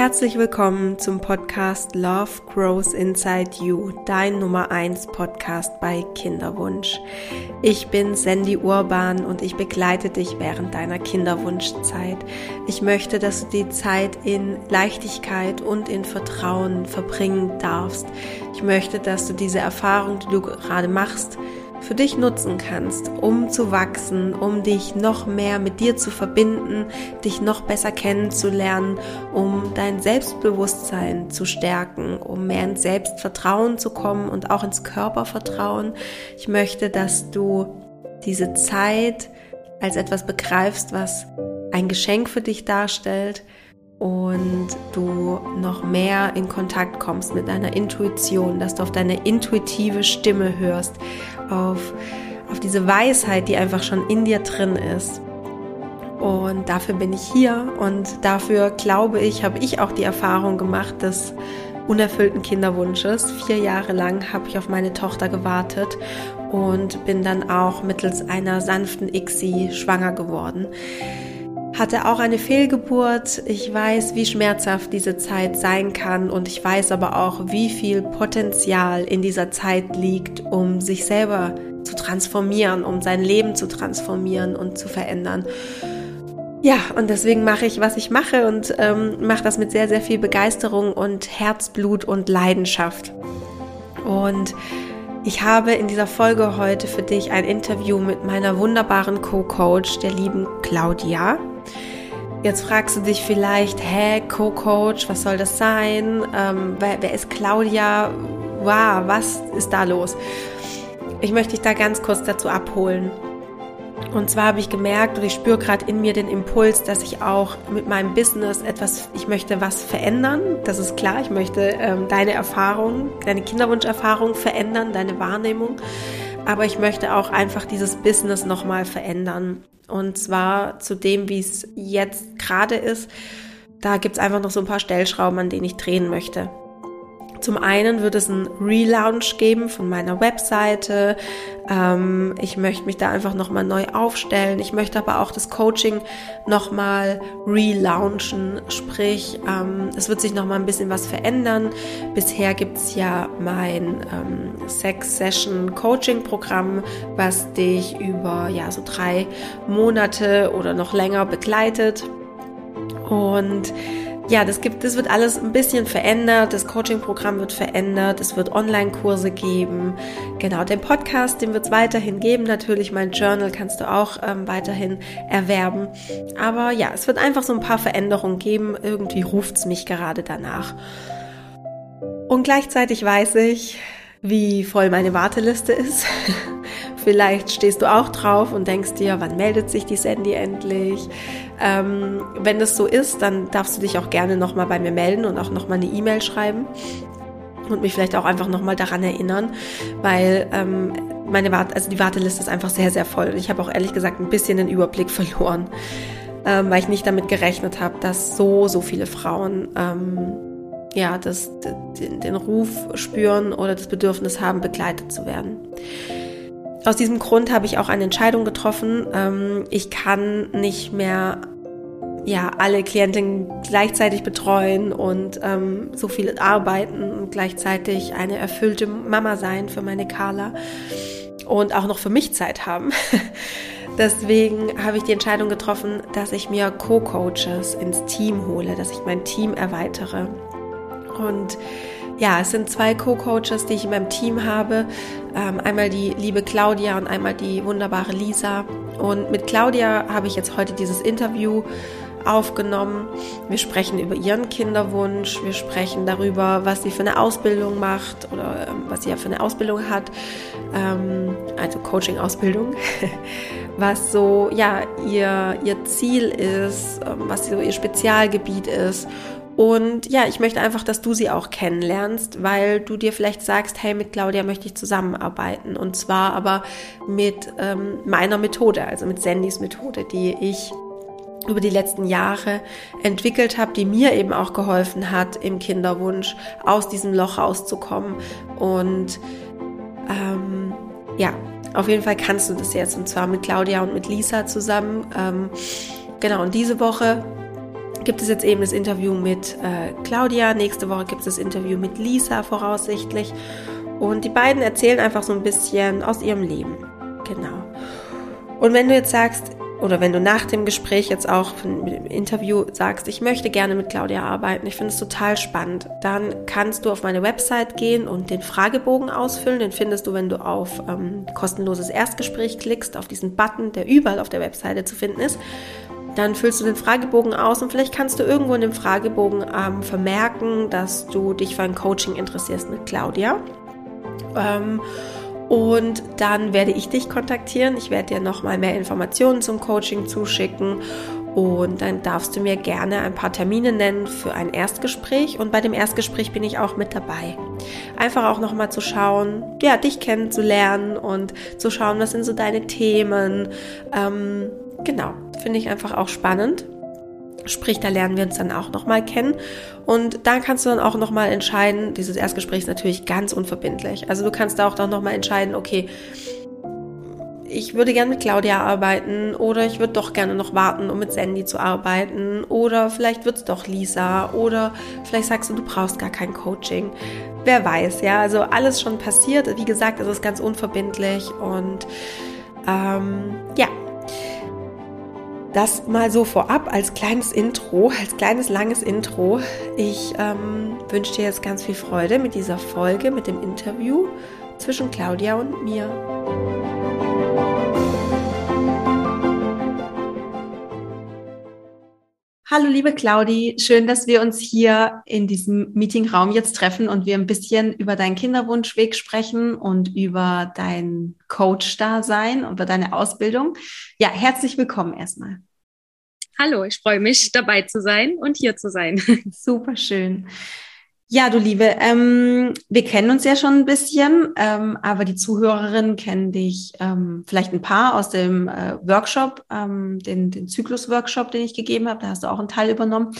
Herzlich willkommen zum Podcast Love Grows Inside You, dein Nummer 1 Podcast bei Kinderwunsch. Ich bin Sandy Urban und ich begleite dich während deiner Kinderwunschzeit. Ich möchte, dass du die Zeit in Leichtigkeit und in Vertrauen verbringen darfst. Ich möchte, dass du diese Erfahrung, die du gerade machst, für dich nutzen kannst, um zu wachsen, um dich noch mehr mit dir zu verbinden, dich noch besser kennenzulernen, um dein Selbstbewusstsein zu stärken, um mehr ins Selbstvertrauen zu kommen und auch ins Körpervertrauen. Ich möchte, dass du diese Zeit als etwas begreifst, was ein Geschenk für dich darstellt, und du noch mehr in Kontakt kommst mit deiner Intuition, dass du auf deine intuitive Stimme hörst, auf, auf diese Weisheit, die einfach schon in dir drin ist. Und dafür bin ich hier und dafür glaube ich, habe ich auch die Erfahrung gemacht des unerfüllten Kinderwunsches. Vier Jahre lang habe ich auf meine Tochter gewartet und bin dann auch mittels einer sanften ICSI schwanger geworden hatte auch eine Fehlgeburt. Ich weiß, wie schmerzhaft diese Zeit sein kann und ich weiß aber auch, wie viel Potenzial in dieser Zeit liegt, um sich selber zu transformieren, um sein Leben zu transformieren und zu verändern. Ja, und deswegen mache ich, was ich mache und ähm, mache das mit sehr, sehr viel Begeisterung und Herzblut und Leidenschaft. Und ich habe in dieser Folge heute für dich ein Interview mit meiner wunderbaren Co-Coach, der lieben Claudia. Jetzt fragst du dich vielleicht, hä, Co-Coach, was soll das sein? Ähm, wer, wer ist Claudia? Wow, was ist da los? Ich möchte dich da ganz kurz dazu abholen. Und zwar habe ich gemerkt und ich spüre gerade in mir den Impuls, dass ich auch mit meinem Business etwas, ich möchte was verändern. Das ist klar, ich möchte ähm, deine Erfahrung, deine Kinderwunscherfahrung verändern, deine Wahrnehmung. Aber ich möchte auch einfach dieses Business nochmal verändern. Und zwar zu dem, wie es jetzt gerade ist. Da gibt es einfach noch so ein paar Stellschrauben, an denen ich drehen möchte. Zum einen wird es einen Relaunch geben von meiner Webseite. Ähm, ich möchte mich da einfach nochmal neu aufstellen. Ich möchte aber auch das Coaching nochmal relaunchen. Sprich, ähm, es wird sich nochmal ein bisschen was verändern. Bisher gibt es ja mein ähm, Sex-Session-Coaching-Programm, was dich über ja, so drei Monate oder noch länger begleitet. Und ja, das gibt, das wird alles ein bisschen verändert. Das Coaching-Programm wird verändert. Es wird Online-Kurse geben. Genau, den Podcast, den wird es weiterhin geben. Natürlich, mein Journal kannst du auch ähm, weiterhin erwerben. Aber ja, es wird einfach so ein paar Veränderungen geben. Irgendwie ruft es mich gerade danach. Und gleichzeitig weiß ich, wie voll meine Warteliste ist. Vielleicht stehst du auch drauf und denkst dir, wann meldet sich die Sandy endlich? Ähm, wenn das so ist, dann darfst du dich auch gerne nochmal bei mir melden und auch nochmal eine E-Mail schreiben und mich vielleicht auch einfach nochmal daran erinnern, weil ähm, meine Wart also die Warteliste ist einfach sehr, sehr voll. Ich habe auch ehrlich gesagt ein bisschen den Überblick verloren, ähm, weil ich nicht damit gerechnet habe, dass so, so viele Frauen ähm, ja, das, den, den Ruf spüren oder das Bedürfnis haben, begleitet zu werden. Aus diesem Grund habe ich auch eine Entscheidung getroffen. Ähm, ich kann nicht mehr ja, alle Klientinnen gleichzeitig betreuen und ähm, so viel arbeiten und gleichzeitig eine erfüllte Mama sein für meine Carla und auch noch für mich Zeit haben. Deswegen habe ich die Entscheidung getroffen, dass ich mir Co-Coaches ins Team hole, dass ich mein Team erweitere. Und ja, es sind zwei Co-Coaches, die ich in meinem Team habe. Ähm, einmal die liebe Claudia und einmal die wunderbare Lisa. Und mit Claudia habe ich jetzt heute dieses Interview aufgenommen. Wir sprechen über ihren Kinderwunsch, wir sprechen darüber, was sie für eine Ausbildung macht oder ähm, was sie ja für eine Ausbildung hat, ähm, also Coaching-Ausbildung, was so ja ihr, ihr Ziel ist, ähm, was so ihr Spezialgebiet ist und ja, ich möchte einfach, dass du sie auch kennenlernst, weil du dir vielleicht sagst, hey, mit Claudia möchte ich zusammenarbeiten. Und zwar aber mit ähm, meiner Methode, also mit Sandys Methode, die ich über die letzten Jahre entwickelt habe, die mir eben auch geholfen hat, im Kinderwunsch aus diesem Loch rauszukommen. Und ähm, ja, auf jeden Fall kannst du das jetzt, und zwar mit Claudia und mit Lisa zusammen. Ähm, genau, und diese Woche gibt es jetzt eben das Interview mit äh, Claudia. Nächste Woche gibt es das Interview mit Lisa voraussichtlich. Und die beiden erzählen einfach so ein bisschen aus ihrem Leben. Genau. Und wenn du jetzt sagst, oder wenn du nach dem Gespräch jetzt auch im Interview sagst, ich möchte gerne mit Claudia arbeiten, ich finde es total spannend, dann kannst du auf meine Website gehen und den Fragebogen ausfüllen. Den findest du, wenn du auf ähm, kostenloses Erstgespräch klickst, auf diesen Button, der überall auf der Webseite zu finden ist. Dann füllst du den Fragebogen aus und vielleicht kannst du irgendwo in dem Fragebogen ähm, vermerken, dass du dich für ein Coaching interessierst mit Claudia. Ähm, und dann werde ich dich kontaktieren. Ich werde dir nochmal mehr Informationen zum Coaching zuschicken. Und dann darfst du mir gerne ein paar Termine nennen für ein Erstgespräch. Und bei dem Erstgespräch bin ich auch mit dabei. Einfach auch nochmal zu schauen, ja, dich kennenzulernen und zu schauen, was sind so deine Themen. Ähm, genau, finde ich einfach auch spannend. Sprich, da lernen wir uns dann auch nochmal kennen. Und da kannst du dann auch nochmal entscheiden, dieses Erstgespräch ist natürlich ganz unverbindlich. Also du kannst da auch nochmal entscheiden, okay, ich würde gerne mit Claudia arbeiten oder ich würde doch gerne noch warten, um mit Sandy zu arbeiten oder vielleicht wird es doch Lisa oder vielleicht sagst du, du brauchst gar kein Coaching. Wer weiß, ja, also alles schon passiert. Wie gesagt, es ist ganz unverbindlich und ähm, ja, das mal so vorab als kleines Intro, als kleines langes Intro. Ich ähm, wünsche dir jetzt ganz viel Freude mit dieser Folge, mit dem Interview zwischen Claudia und mir. Hallo liebe Claudi, schön, dass wir uns hier in diesem Meetingraum jetzt treffen und wir ein bisschen über deinen Kinderwunschweg sprechen und über dein Coach-Dasein und über deine Ausbildung. Ja, herzlich willkommen erstmal. Hallo, ich freue mich dabei zu sein und hier zu sein. Super schön. Ja, du Liebe, ähm, wir kennen uns ja schon ein bisschen, ähm, aber die Zuhörerinnen kennen dich ähm, vielleicht ein paar aus dem äh, Workshop, ähm, den, den Zyklus-Workshop, den ich gegeben habe. Da hast du auch einen Teil übernommen.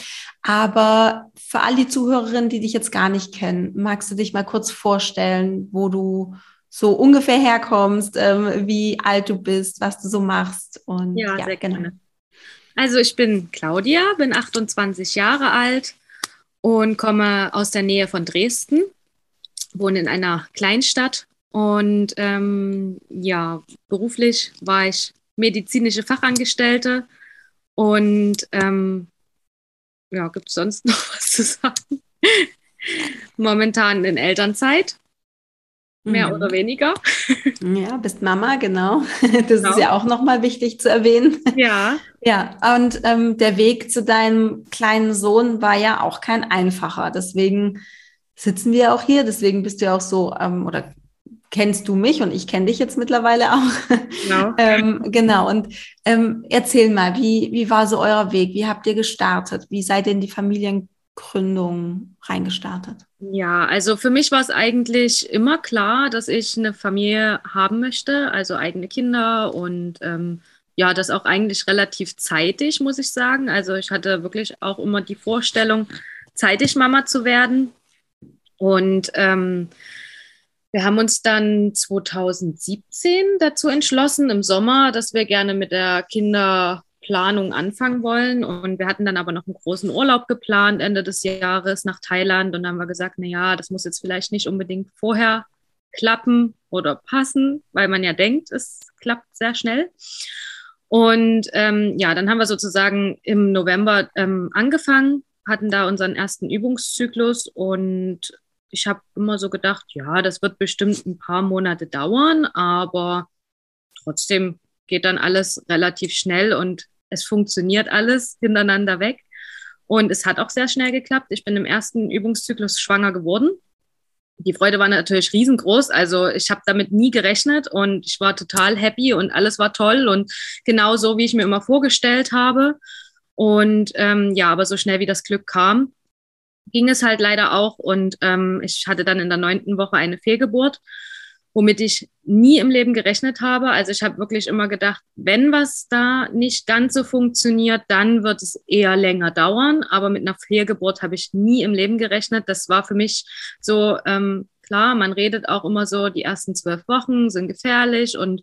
Aber für all die Zuhörerinnen, die dich jetzt gar nicht kennen, magst du dich mal kurz vorstellen, wo du so ungefähr herkommst, ähm, wie alt du bist, was du so machst? Und, ja, ja sehr genau. gerne. Also ich bin Claudia, bin 28 Jahre alt und komme aus der Nähe von Dresden, wohne in einer Kleinstadt und ähm, ja, beruflich war ich medizinische Fachangestellte und ähm, ja, gibt es sonst noch was zu sagen? Momentan in Elternzeit mehr mhm. oder weniger. Ja, bist Mama, genau. Das genau. ist ja auch nochmal wichtig zu erwähnen. Ja. Ja, und ähm, der Weg zu deinem kleinen Sohn war ja auch kein einfacher. Deswegen sitzen wir auch hier. Deswegen bist du ja auch so, ähm, oder kennst du mich und ich kenne dich jetzt mittlerweile auch. Genau. ähm, genau. Und ähm, erzähl mal, wie, wie war so euer Weg? Wie habt ihr gestartet? Wie seid ihr in die Familiengründung reingestartet? Ja, also für mich war es eigentlich immer klar, dass ich eine Familie haben möchte, also eigene Kinder und ähm, ja, das auch eigentlich relativ zeitig, muss ich sagen. Also ich hatte wirklich auch immer die Vorstellung, zeitig Mama zu werden. Und ähm, wir haben uns dann 2017 dazu entschlossen, im Sommer, dass wir gerne mit der Kinder Planung anfangen wollen. Und wir hatten dann aber noch einen großen Urlaub geplant Ende des Jahres nach Thailand. Und dann haben wir gesagt, na ja, das muss jetzt vielleicht nicht unbedingt vorher klappen oder passen, weil man ja denkt, es klappt sehr schnell. Und ähm, ja, dann haben wir sozusagen im November ähm, angefangen, hatten da unseren ersten Übungszyklus und ich habe immer so gedacht, ja, das wird bestimmt ein paar Monate dauern, aber trotzdem geht dann alles relativ schnell und es funktioniert alles hintereinander weg. Und es hat auch sehr schnell geklappt. Ich bin im ersten Übungszyklus schwanger geworden. Die Freude war natürlich riesengroß. Also ich habe damit nie gerechnet und ich war total happy und alles war toll und genau so, wie ich mir immer vorgestellt habe. Und ähm, ja, aber so schnell wie das Glück kam, ging es halt leider auch. Und ähm, ich hatte dann in der neunten Woche eine Fehlgeburt womit ich nie im Leben gerechnet habe. Also ich habe wirklich immer gedacht, wenn was da nicht ganz so funktioniert, dann wird es eher länger dauern. Aber mit einer Fehlgeburt habe ich nie im Leben gerechnet. Das war für mich so ähm, klar. Man redet auch immer so, die ersten zwölf Wochen sind gefährlich und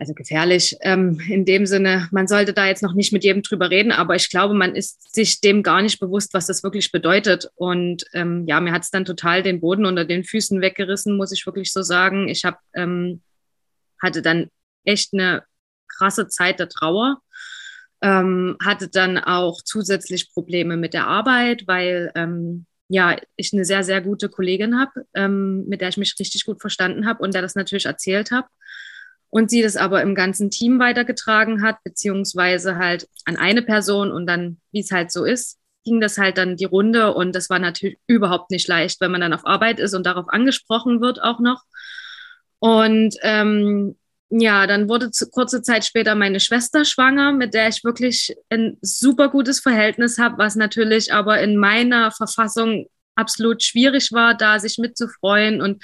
also gefährlich ähm, in dem Sinne, man sollte da jetzt noch nicht mit jedem drüber reden, aber ich glaube, man ist sich dem gar nicht bewusst, was das wirklich bedeutet. Und ähm, ja, mir hat es dann total den Boden unter den Füßen weggerissen, muss ich wirklich so sagen. Ich habe ähm, hatte dann echt eine krasse Zeit der Trauer. Ähm, hatte dann auch zusätzlich Probleme mit der Arbeit, weil ähm, ja, ich eine sehr, sehr gute Kollegin habe, ähm, mit der ich mich richtig gut verstanden habe und der das natürlich erzählt habe und sie das aber im ganzen Team weitergetragen hat, beziehungsweise halt an eine Person und dann, wie es halt so ist, ging das halt dann die Runde und das war natürlich überhaupt nicht leicht, wenn man dann auf Arbeit ist und darauf angesprochen wird auch noch. Und ähm, ja, dann wurde zu, kurze Zeit später meine Schwester schwanger, mit der ich wirklich ein super gutes Verhältnis habe, was natürlich aber in meiner Verfassung absolut schwierig war, da sich mitzufreuen und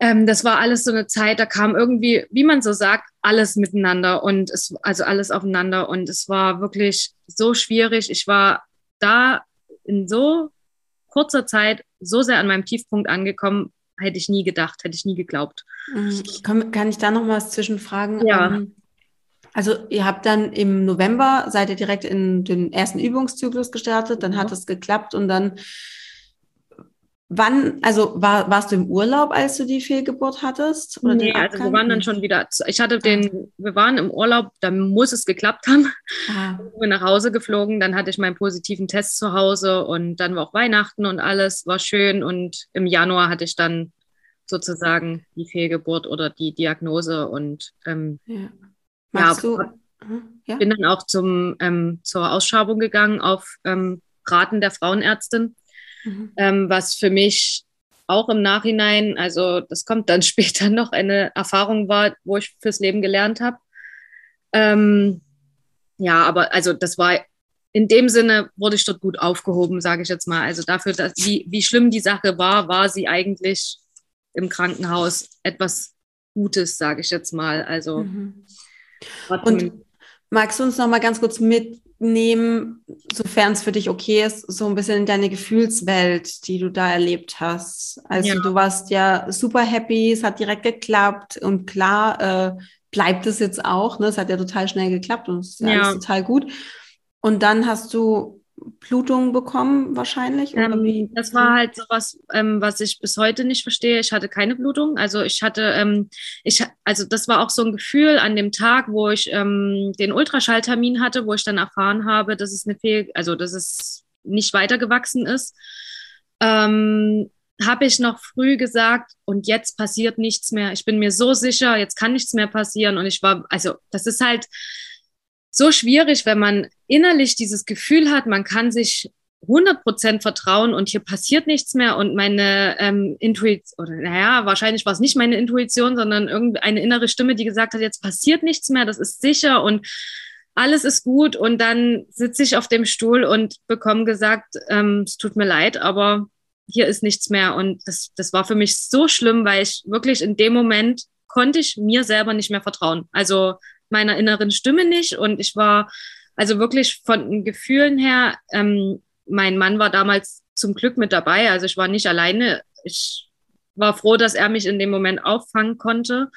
ähm, das war alles so eine Zeit, da kam irgendwie, wie man so sagt, alles miteinander und es, also alles aufeinander und es war wirklich so schwierig. Ich war da in so kurzer Zeit so sehr an meinem Tiefpunkt angekommen, hätte ich nie gedacht, hätte ich nie geglaubt. Mhm. Kann, kann ich da noch mal was zwischenfragen? Ja. Ähm, also ihr habt dann im November, seid ihr direkt in den ersten Übungszyklus gestartet, dann ja. hat es geklappt und dann Wann, also war, warst du im Urlaub, als du die Fehlgeburt hattest? Oder nee, also wir waren dann schon wieder, ich hatte den, wir waren im Urlaub, da muss es geklappt haben. Ah. Wir nach Hause geflogen, dann hatte ich meinen positiven Test zu Hause und dann war auch Weihnachten und alles war schön und im Januar hatte ich dann sozusagen die Fehlgeburt oder die Diagnose und ähm, ja. Magst ja, du? Hm, ja? bin dann auch zum, ähm, zur Ausschabung gegangen auf ähm, Raten der Frauenärztin mhm. ähm, was für mich auch im Nachhinein, also das kommt dann später noch, eine Erfahrung war, wo ich fürs Leben gelernt habe. Ähm, ja, aber also das war in dem Sinne wurde ich dort gut aufgehoben, sage ich jetzt mal. Also dafür, dass, wie, wie schlimm die Sache war, war sie eigentlich im Krankenhaus etwas Gutes, sage ich jetzt mal. Also mhm. und magst du uns noch mal ganz kurz mit nehmen, sofern es für dich okay ist, so ein bisschen in deine Gefühlswelt, die du da erlebt hast. Also ja. du warst ja super happy, es hat direkt geklappt und klar äh, bleibt es jetzt auch. Ne? Es hat ja total schnell geklappt und es ist ja. alles total gut. Und dann hast du Blutung bekommen wahrscheinlich? Ähm, das war halt so was, ähm, was ich bis heute nicht verstehe. Ich hatte keine Blutung. Also ich hatte, ähm, ich, also das war auch so ein Gefühl an dem Tag, wo ich ähm, den Ultraschalltermin hatte, wo ich dann erfahren habe, dass es eine Fehl, also dass es nicht weitergewachsen ist. Ähm, habe ich noch früh gesagt, und jetzt passiert nichts mehr. Ich bin mir so sicher, jetzt kann nichts mehr passieren. Und ich war, also das ist halt, so schwierig, wenn man innerlich dieses Gefühl hat, man kann sich 100% vertrauen und hier passiert nichts mehr und meine ähm, Intuition, oder naja, wahrscheinlich war es nicht meine Intuition, sondern irgendeine innere Stimme, die gesagt hat, jetzt passiert nichts mehr, das ist sicher und alles ist gut und dann sitze ich auf dem Stuhl und bekomme gesagt, ähm, es tut mir leid, aber hier ist nichts mehr und das, das war für mich so schlimm, weil ich wirklich in dem Moment konnte ich mir selber nicht mehr vertrauen. Also meiner inneren Stimme nicht. Und ich war also wirklich von den Gefühlen her, ähm, mein Mann war damals zum Glück mit dabei. Also ich war nicht alleine. Ich war froh, dass er mich in dem Moment auffangen konnte.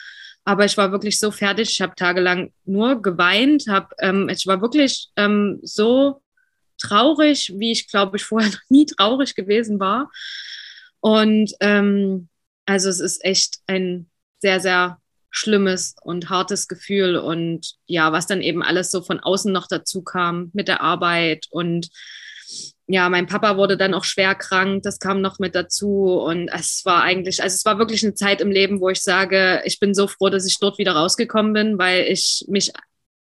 Aber ich war wirklich so fertig. Ich habe tagelang nur geweint. Hab, ähm, ich war wirklich ähm, so traurig, wie ich glaube ich vorher noch nie traurig gewesen war. Und ähm, also es ist echt ein sehr, sehr schlimmes und hartes Gefühl und ja, was dann eben alles so von außen noch dazu kam mit der Arbeit und ja, mein Papa wurde dann auch schwer krank, das kam noch mit dazu und es war eigentlich, also es war wirklich eine Zeit im Leben, wo ich sage, ich bin so froh, dass ich dort wieder rausgekommen bin, weil ich mich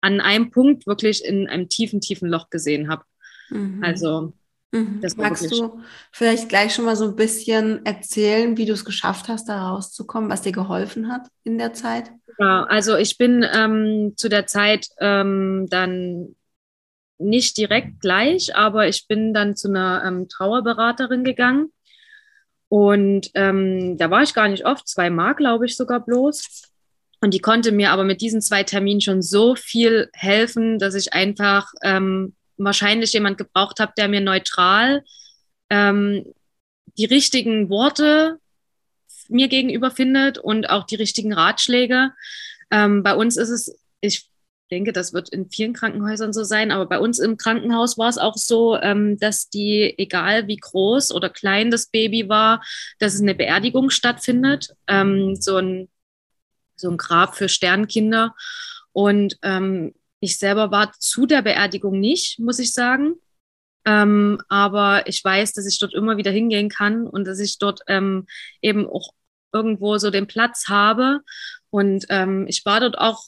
an einem Punkt wirklich in einem tiefen, tiefen Loch gesehen habe. Mhm. Also Mhm. Magst du vielleicht gleich schon mal so ein bisschen erzählen, wie du es geschafft hast, da rauszukommen, was dir geholfen hat in der Zeit? Ja, also ich bin ähm, zu der Zeit ähm, dann nicht direkt gleich, aber ich bin dann zu einer ähm, Trauerberaterin gegangen. Und ähm, da war ich gar nicht oft, zweimal, glaube ich, sogar bloß. Und die konnte mir aber mit diesen zwei Terminen schon so viel helfen, dass ich einfach ähm, wahrscheinlich jemand gebraucht habe, der mir neutral ähm, die richtigen Worte mir gegenüber findet und auch die richtigen Ratschläge. Ähm, bei uns ist es, ich denke, das wird in vielen Krankenhäusern so sein, aber bei uns im Krankenhaus war es auch so, ähm, dass die, egal wie groß oder klein das Baby war, dass es eine Beerdigung stattfindet, ähm, so, ein, so ein Grab für Sternkinder. Und ähm, ich selber war zu der Beerdigung nicht, muss ich sagen. Ähm, aber ich weiß, dass ich dort immer wieder hingehen kann und dass ich dort ähm, eben auch irgendwo so den Platz habe. Und ähm, ich war dort auch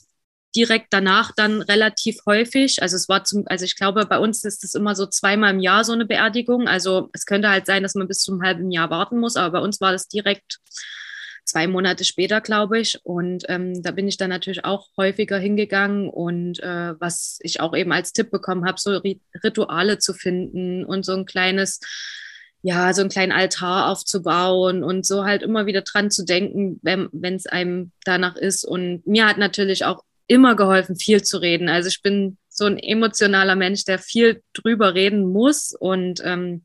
direkt danach dann relativ häufig. Also es war zum, also ich glaube, bei uns ist es immer so zweimal im Jahr so eine Beerdigung. Also es könnte halt sein, dass man bis zum halben Jahr warten muss, aber bei uns war das direkt zwei Monate später, glaube ich. Und ähm, da bin ich dann natürlich auch häufiger hingegangen und äh, was ich auch eben als Tipp bekommen habe, so Rituale zu finden und so ein kleines, ja, so einen kleinen Altar aufzubauen und so halt immer wieder dran zu denken, wenn es einem danach ist. Und mir hat natürlich auch immer geholfen, viel zu reden. Also ich bin so ein emotionaler Mensch, der viel drüber reden muss. Und ähm,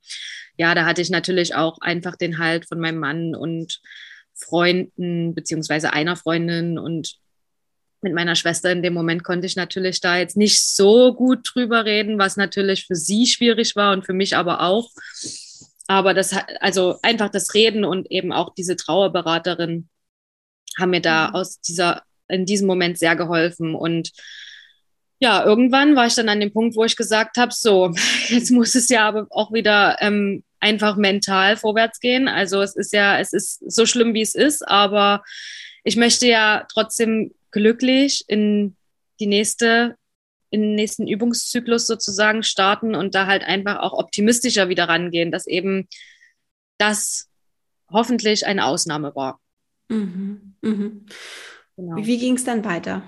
ja, da hatte ich natürlich auch einfach den Halt von meinem Mann und Freunden, beziehungsweise einer Freundin und mit meiner Schwester in dem Moment konnte ich natürlich da jetzt nicht so gut drüber reden, was natürlich für sie schwierig war und für mich aber auch. Aber das hat, also einfach das Reden und eben auch diese Trauerberaterin haben mir da mhm. aus dieser in diesem Moment sehr geholfen. Und ja, irgendwann war ich dann an dem Punkt, wo ich gesagt habe, so, jetzt muss es ja aber auch wieder ähm, einfach mental vorwärts gehen. Also es ist ja, es ist so schlimm, wie es ist, aber ich möchte ja trotzdem glücklich in die nächste, in den nächsten Übungszyklus sozusagen starten und da halt einfach auch optimistischer wieder rangehen, dass eben das hoffentlich eine Ausnahme war. Mhm. Mhm. Genau. Wie ging es dann weiter?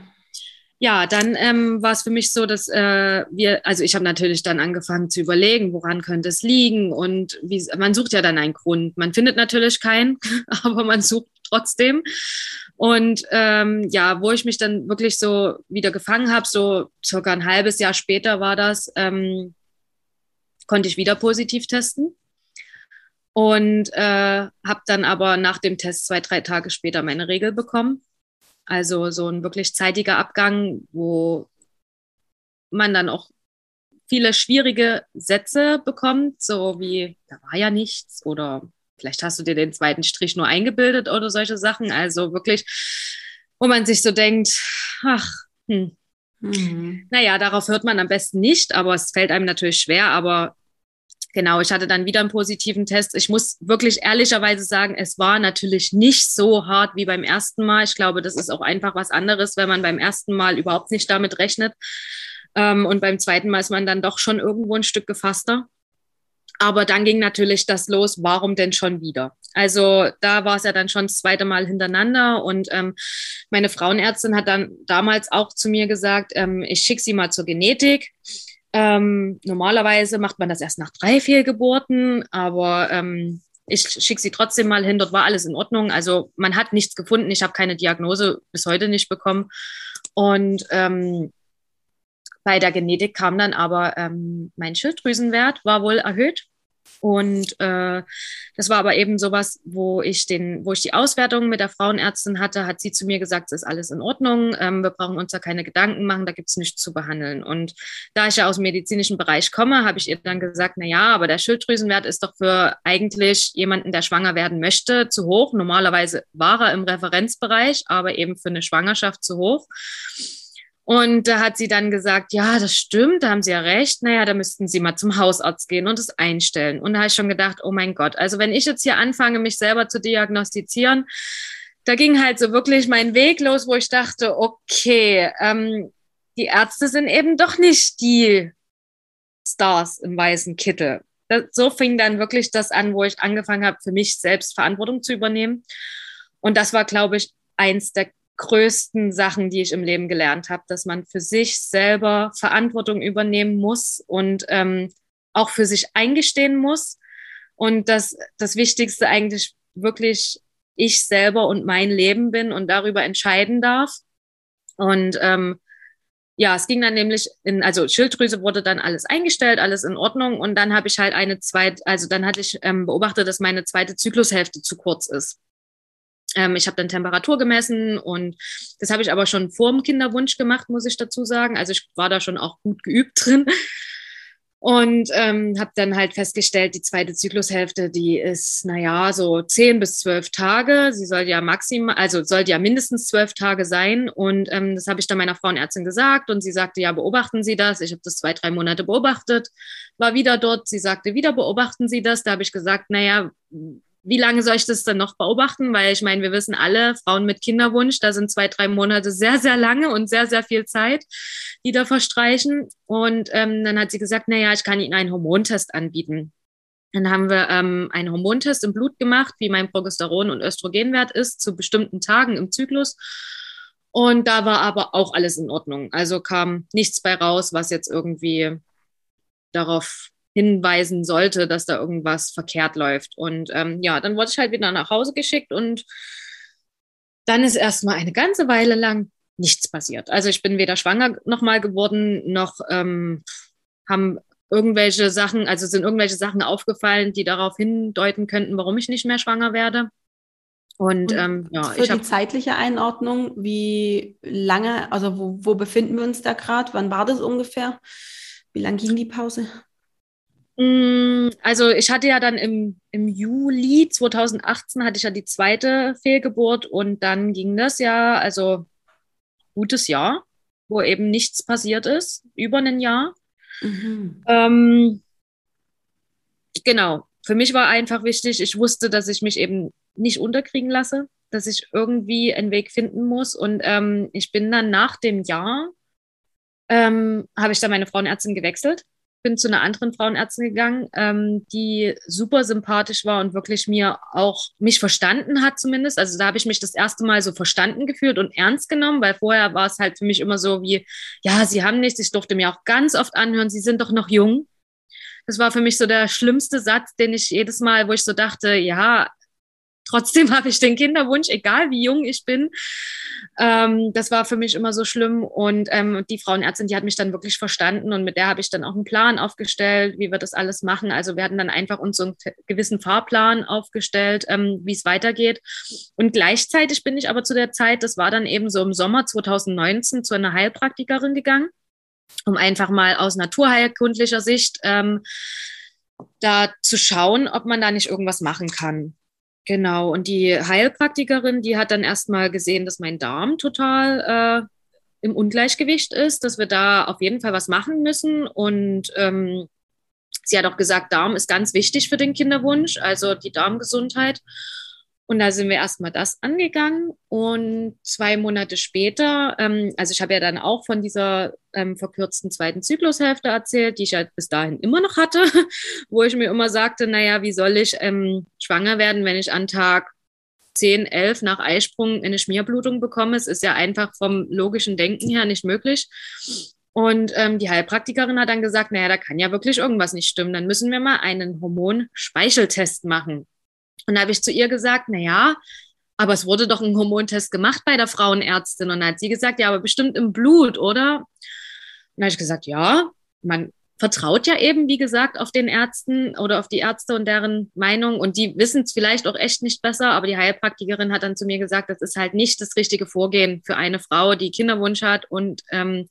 Ja, dann ähm, war es für mich so, dass äh, wir, also ich habe natürlich dann angefangen zu überlegen, woran könnte es liegen und wie, man sucht ja dann einen Grund. Man findet natürlich keinen, aber man sucht trotzdem. Und ähm, ja, wo ich mich dann wirklich so wieder gefangen habe, so circa ein halbes Jahr später war das, ähm, konnte ich wieder positiv testen und äh, habe dann aber nach dem Test zwei, drei Tage später meine Regel bekommen. Also so ein wirklich zeitiger Abgang, wo man dann auch viele schwierige Sätze bekommt, so wie, da war ja nichts oder vielleicht hast du dir den zweiten Strich nur eingebildet oder solche Sachen. Also wirklich, wo man sich so denkt, ach, hm. Mhm. Naja, darauf hört man am besten nicht, aber es fällt einem natürlich schwer, aber genau, ich hatte dann wieder einen positiven Test. Ich muss wirklich ehrlicherweise sagen, es war natürlich nicht so hart wie beim ersten Mal. Ich glaube, das ist auch einfach was anderes, wenn man beim ersten Mal überhaupt nicht damit rechnet. Ähm, und beim zweiten Mal ist man dann doch schon irgendwo ein Stück gefasster. Aber dann ging natürlich das los, warum denn schon wieder? Also da war es ja dann schon das zweite Mal hintereinander und ähm, meine Frauenärztin hat dann damals auch zu mir gesagt, ähm, ich schicke sie mal zur Genetik. Ähm, normalerweise macht man das erst nach drei Fehlgeburten, aber ähm, ich schicke sie trotzdem mal hin. Dort war alles in Ordnung. Also man hat nichts gefunden. Ich habe keine Diagnose bis heute nicht bekommen. Und ähm, bei der Genetik kam dann aber ähm, mein Schilddrüsenwert war wohl erhöht. Und äh, das war aber eben sowas, wo ich den, wo ich die Auswertung mit der Frauenärztin hatte, hat sie zu mir gesagt, es ist alles in Ordnung, ähm, wir brauchen uns da keine Gedanken machen, da gibt es nichts zu behandeln. Und da ich ja aus dem medizinischen Bereich komme, habe ich ihr dann gesagt, na ja, aber der Schilddrüsenwert ist doch für eigentlich jemanden, der schwanger werden möchte, zu hoch. Normalerweise war er im Referenzbereich, aber eben für eine Schwangerschaft zu hoch. Und da hat sie dann gesagt, ja, das stimmt, da haben Sie ja recht. Naja, da müssten Sie mal zum Hausarzt gehen und es einstellen. Und da habe ich schon gedacht, oh mein Gott, also wenn ich jetzt hier anfange, mich selber zu diagnostizieren, da ging halt so wirklich mein Weg los, wo ich dachte, okay, ähm, die Ärzte sind eben doch nicht die Stars im weißen Kittel. Das, so fing dann wirklich das an, wo ich angefangen habe, für mich selbst Verantwortung zu übernehmen. Und das war, glaube ich, eins der größten Sachen, die ich im Leben gelernt habe, dass man für sich selber Verantwortung übernehmen muss und ähm, auch für sich eingestehen muss. Und dass das Wichtigste eigentlich wirklich ich selber und mein Leben bin und darüber entscheiden darf. Und ähm, ja, es ging dann nämlich in, also Schilddrüse wurde dann alles eingestellt, alles in Ordnung. Und dann habe ich halt eine zweite, also dann hatte ich ähm, beobachtet, dass meine zweite Zyklushälfte zu kurz ist. Ähm, ich habe dann Temperatur gemessen und das habe ich aber schon vor dem Kinderwunsch gemacht, muss ich dazu sagen. Also ich war da schon auch gut geübt drin. Und ähm, habe dann halt festgestellt, die zweite Zyklushälfte, die ist, naja, so zehn bis zwölf Tage. Sie soll ja maximal, also sollte ja mindestens zwölf Tage sein. Und ähm, das habe ich dann meiner Frauenärztin gesagt. Und sie sagte, ja, beobachten Sie das. Ich habe das zwei, drei Monate beobachtet, war wieder dort. Sie sagte, wieder beobachten Sie das. Da habe ich gesagt, naja, wie lange soll ich das dann noch beobachten? Weil ich meine, wir wissen alle, Frauen mit Kinderwunsch, da sind zwei, drei Monate sehr, sehr lange und sehr, sehr viel Zeit, die da verstreichen. Und ähm, dann hat sie gesagt, naja, ich kann Ihnen einen Hormontest anbieten. Dann haben wir ähm, einen Hormontest im Blut gemacht, wie mein Progesteron- und Östrogenwert ist zu bestimmten Tagen im Zyklus. Und da war aber auch alles in Ordnung. Also kam nichts bei raus, was jetzt irgendwie darauf hinweisen sollte, dass da irgendwas verkehrt läuft. Und ähm, ja, dann wurde ich halt wieder nach Hause geschickt und dann ist erstmal eine ganze Weile lang nichts passiert. Also ich bin weder schwanger nochmal geworden, noch ähm, haben irgendwelche Sachen, also sind irgendwelche Sachen aufgefallen, die darauf hindeuten könnten, warum ich nicht mehr schwanger werde. Und, und ähm, ja, für ich die zeitliche Einordnung, wie lange, also wo, wo befinden wir uns da gerade? Wann war das ungefähr? Wie lang ging die Pause? Mm, also ich hatte ja dann im, im Juli 2018 hatte ich ja die zweite Fehlgeburt und dann ging das ja, also gutes Jahr, wo eben nichts passiert ist, über ein Jahr. Mhm. Ähm, genau, für mich war einfach wichtig, ich wusste, dass ich mich eben nicht unterkriegen lasse, dass ich irgendwie einen Weg finden muss und ähm, ich bin dann nach dem Jahr, ähm, habe ich dann meine Frauenärztin gewechselt bin zu einer anderen Frauenärztin gegangen, ähm, die super sympathisch war und wirklich mir auch mich verstanden hat zumindest. Also da habe ich mich das erste Mal so verstanden gefühlt und ernst genommen, weil vorher war es halt für mich immer so wie, ja, sie haben nichts. Ich durfte mir auch ganz oft anhören, sie sind doch noch jung. Das war für mich so der schlimmste Satz, den ich jedes Mal, wo ich so dachte, ja, trotzdem habe ich den Kinderwunsch, egal wie jung ich bin. Ähm, das war für mich immer so schlimm. Und ähm, die Frauenärztin, die hat mich dann wirklich verstanden und mit der habe ich dann auch einen Plan aufgestellt, wie wir das alles machen. Also wir hatten dann einfach uns so einen gewissen Fahrplan aufgestellt, ähm, wie es weitergeht. Und gleichzeitig bin ich aber zu der Zeit, das war dann eben so im Sommer 2019, zu einer Heilpraktikerin gegangen, um einfach mal aus naturheilkundlicher Sicht ähm, da zu schauen, ob man da nicht irgendwas machen kann. Genau, und die Heilpraktikerin, die hat dann erstmal gesehen, dass mein Darm total äh, im Ungleichgewicht ist, dass wir da auf jeden Fall was machen müssen. Und ähm, sie hat auch gesagt, Darm ist ganz wichtig für den Kinderwunsch, also die Darmgesundheit. Und da sind wir erstmal das angegangen. Und zwei Monate später, ähm, also ich habe ja dann auch von dieser ähm, verkürzten zweiten Zyklushälfte erzählt, die ich ja bis dahin immer noch hatte, wo ich mir immer sagte, naja, wie soll ich ähm, schwanger werden, wenn ich an Tag 10, 11 nach Eisprung eine Schmierblutung bekomme? Es ist ja einfach vom logischen Denken her nicht möglich. Und ähm, die Heilpraktikerin hat dann gesagt, naja, da kann ja wirklich irgendwas nicht stimmen. Dann müssen wir mal einen Hormonspeicheltest machen. Und da habe ich zu ihr gesagt, na ja, aber es wurde doch ein Hormontest gemacht bei der Frauenärztin. Und dann hat sie gesagt, ja, aber bestimmt im Blut, oder? Und dann habe ich gesagt, ja, man vertraut ja eben, wie gesagt, auf den Ärzten oder auf die Ärzte und deren Meinung. Und die wissen es vielleicht auch echt nicht besser. Aber die Heilpraktikerin hat dann zu mir gesagt, das ist halt nicht das richtige Vorgehen für eine Frau, die Kinderwunsch hat und ähm,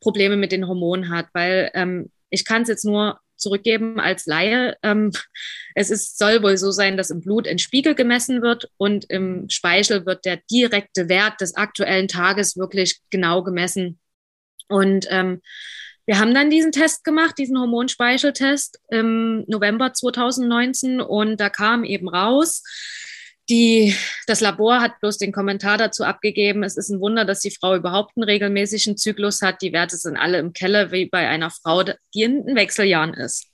Probleme mit den Hormonen hat. Weil ähm, ich kann es jetzt nur zurückgeben als Laie. Ähm, es ist, soll wohl so sein, dass im Blut ein Spiegel gemessen wird und im Speichel wird der direkte Wert des aktuellen Tages wirklich genau gemessen. Und ähm, wir haben dann diesen Test gemacht, diesen Hormonspeicheltest im November 2019 und da kam eben raus, die, das Labor hat bloß den Kommentar dazu abgegeben, es ist ein Wunder, dass die Frau überhaupt einen regelmäßigen Zyklus hat. Die Werte sind alle im Keller, wie bei einer Frau, die in den Wechseljahren ist.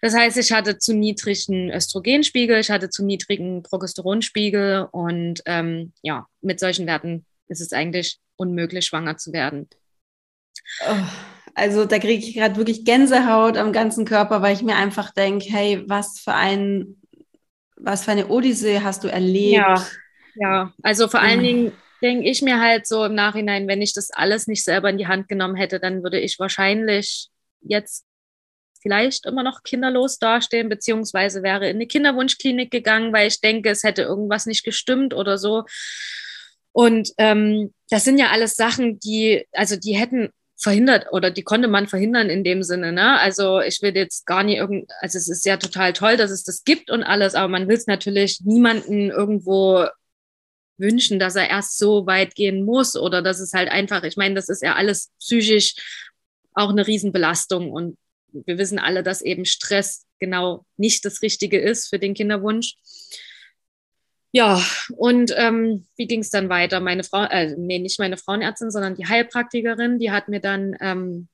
Das heißt, ich hatte zu niedrigen Östrogenspiegel, ich hatte zu niedrigen Progesteronspiegel und ähm, ja, mit solchen Werten ist es eigentlich unmöglich, schwanger zu werden. Oh, also da kriege ich gerade wirklich Gänsehaut am ganzen Körper, weil ich mir einfach denke, hey, was für ein was für eine Odyssee hast du erlebt? Ja, ja. also vor allen Dingen denke ich mir halt so im Nachhinein, wenn ich das alles nicht selber in die Hand genommen hätte, dann würde ich wahrscheinlich jetzt vielleicht immer noch kinderlos dastehen, beziehungsweise wäre in eine Kinderwunschklinik gegangen, weil ich denke, es hätte irgendwas nicht gestimmt oder so. Und ähm, das sind ja alles Sachen, die, also die hätten verhindert oder die konnte man verhindern in dem Sinne. Ne? Also ich will jetzt gar nicht irgend, also es ist ja total toll, dass es das gibt und alles, aber man will es natürlich niemanden irgendwo wünschen, dass er erst so weit gehen muss oder dass es halt einfach, ich meine, das ist ja alles psychisch auch eine Riesenbelastung und wir wissen alle, dass eben Stress genau nicht das Richtige ist für den Kinderwunsch. Ja, und ähm, wie ging es dann weiter? Meine Frau, äh, nee, nicht meine Frauenärztin, sondern die Heilpraktikerin, die hat mir dann ähm,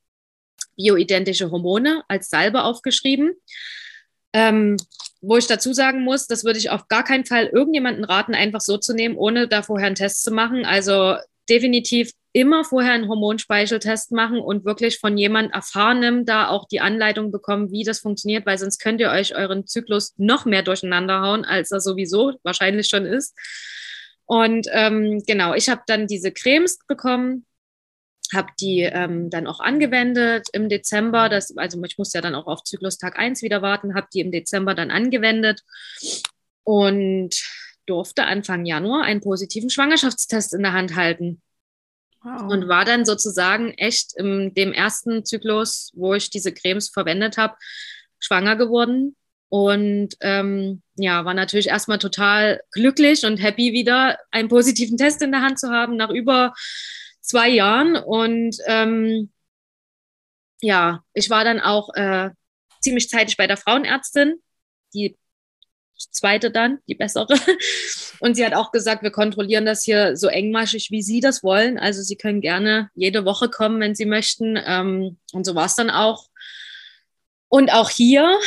bioidentische Hormone als Salbe aufgeschrieben. Ähm, wo ich dazu sagen muss, das würde ich auf gar keinen Fall irgendjemanden raten, einfach so zu nehmen, ohne da vorher einen Test zu machen. Also definitiv immer vorher einen Hormonspeicheltest machen und wirklich von jemand Erfahrenem da auch die Anleitung bekommen, wie das funktioniert, weil sonst könnt ihr euch euren Zyklus noch mehr durcheinander hauen, als er sowieso wahrscheinlich schon ist. Und ähm, genau, ich habe dann diese Cremes bekommen, habe die ähm, dann auch angewendet im Dezember. Das, also ich muss ja dann auch auf Zyklustag 1 wieder warten, habe die im Dezember dann angewendet und durfte Anfang Januar einen positiven Schwangerschaftstest in der Hand halten. Wow. Und war dann sozusagen echt in dem ersten Zyklus, wo ich diese Cremes verwendet habe, schwanger geworden. Und ähm, ja, war natürlich erstmal total glücklich und happy, wieder einen positiven Test in der Hand zu haben nach über zwei Jahren. Und ähm, ja, ich war dann auch äh, ziemlich zeitig bei der Frauenärztin, die zweite dann, die bessere. Und sie hat auch gesagt, wir kontrollieren das hier so engmaschig, wie Sie das wollen. Also Sie können gerne jede Woche kommen, wenn Sie möchten. Ähm, und so war es dann auch. Und auch hier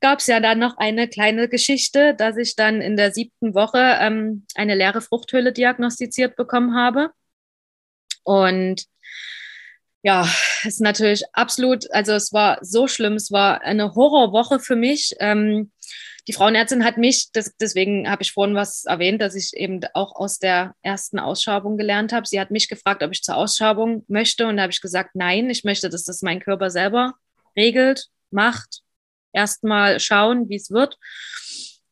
gab es ja dann noch eine kleine Geschichte, dass ich dann in der siebten Woche ähm, eine leere Fruchthöhle diagnostiziert bekommen habe. Und ja, ist natürlich absolut, also es war so schlimm, es war eine Horrorwoche für mich. Ähm, die Frauenärztin hat mich, das, deswegen habe ich vorhin was erwähnt, dass ich eben auch aus der ersten Ausschabung gelernt habe. Sie hat mich gefragt, ob ich zur Ausschabung möchte und da habe ich gesagt, nein, ich möchte, dass das mein Körper selber regelt, macht, erstmal schauen, wie es wird.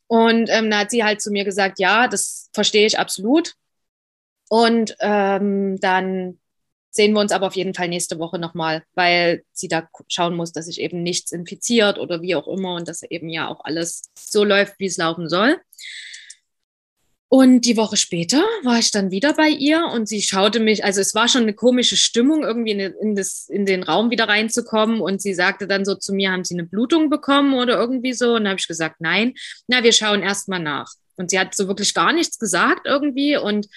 Und ähm, da hat sie halt zu mir gesagt, ja, das verstehe ich absolut. Und ähm, dann sehen wir uns aber auf jeden Fall nächste Woche nochmal, weil sie da schauen muss, dass sich eben nichts infiziert oder wie auch immer und dass eben ja auch alles so läuft, wie es laufen soll. Und die Woche später war ich dann wieder bei ihr und sie schaute mich, also es war schon eine komische Stimmung, irgendwie in, in, das, in den Raum wieder reinzukommen. Und sie sagte dann so zu mir, haben Sie eine Blutung bekommen oder irgendwie so? Und habe ich gesagt, nein. Na, wir schauen erst mal nach. Und sie hat so wirklich gar nichts gesagt irgendwie. Und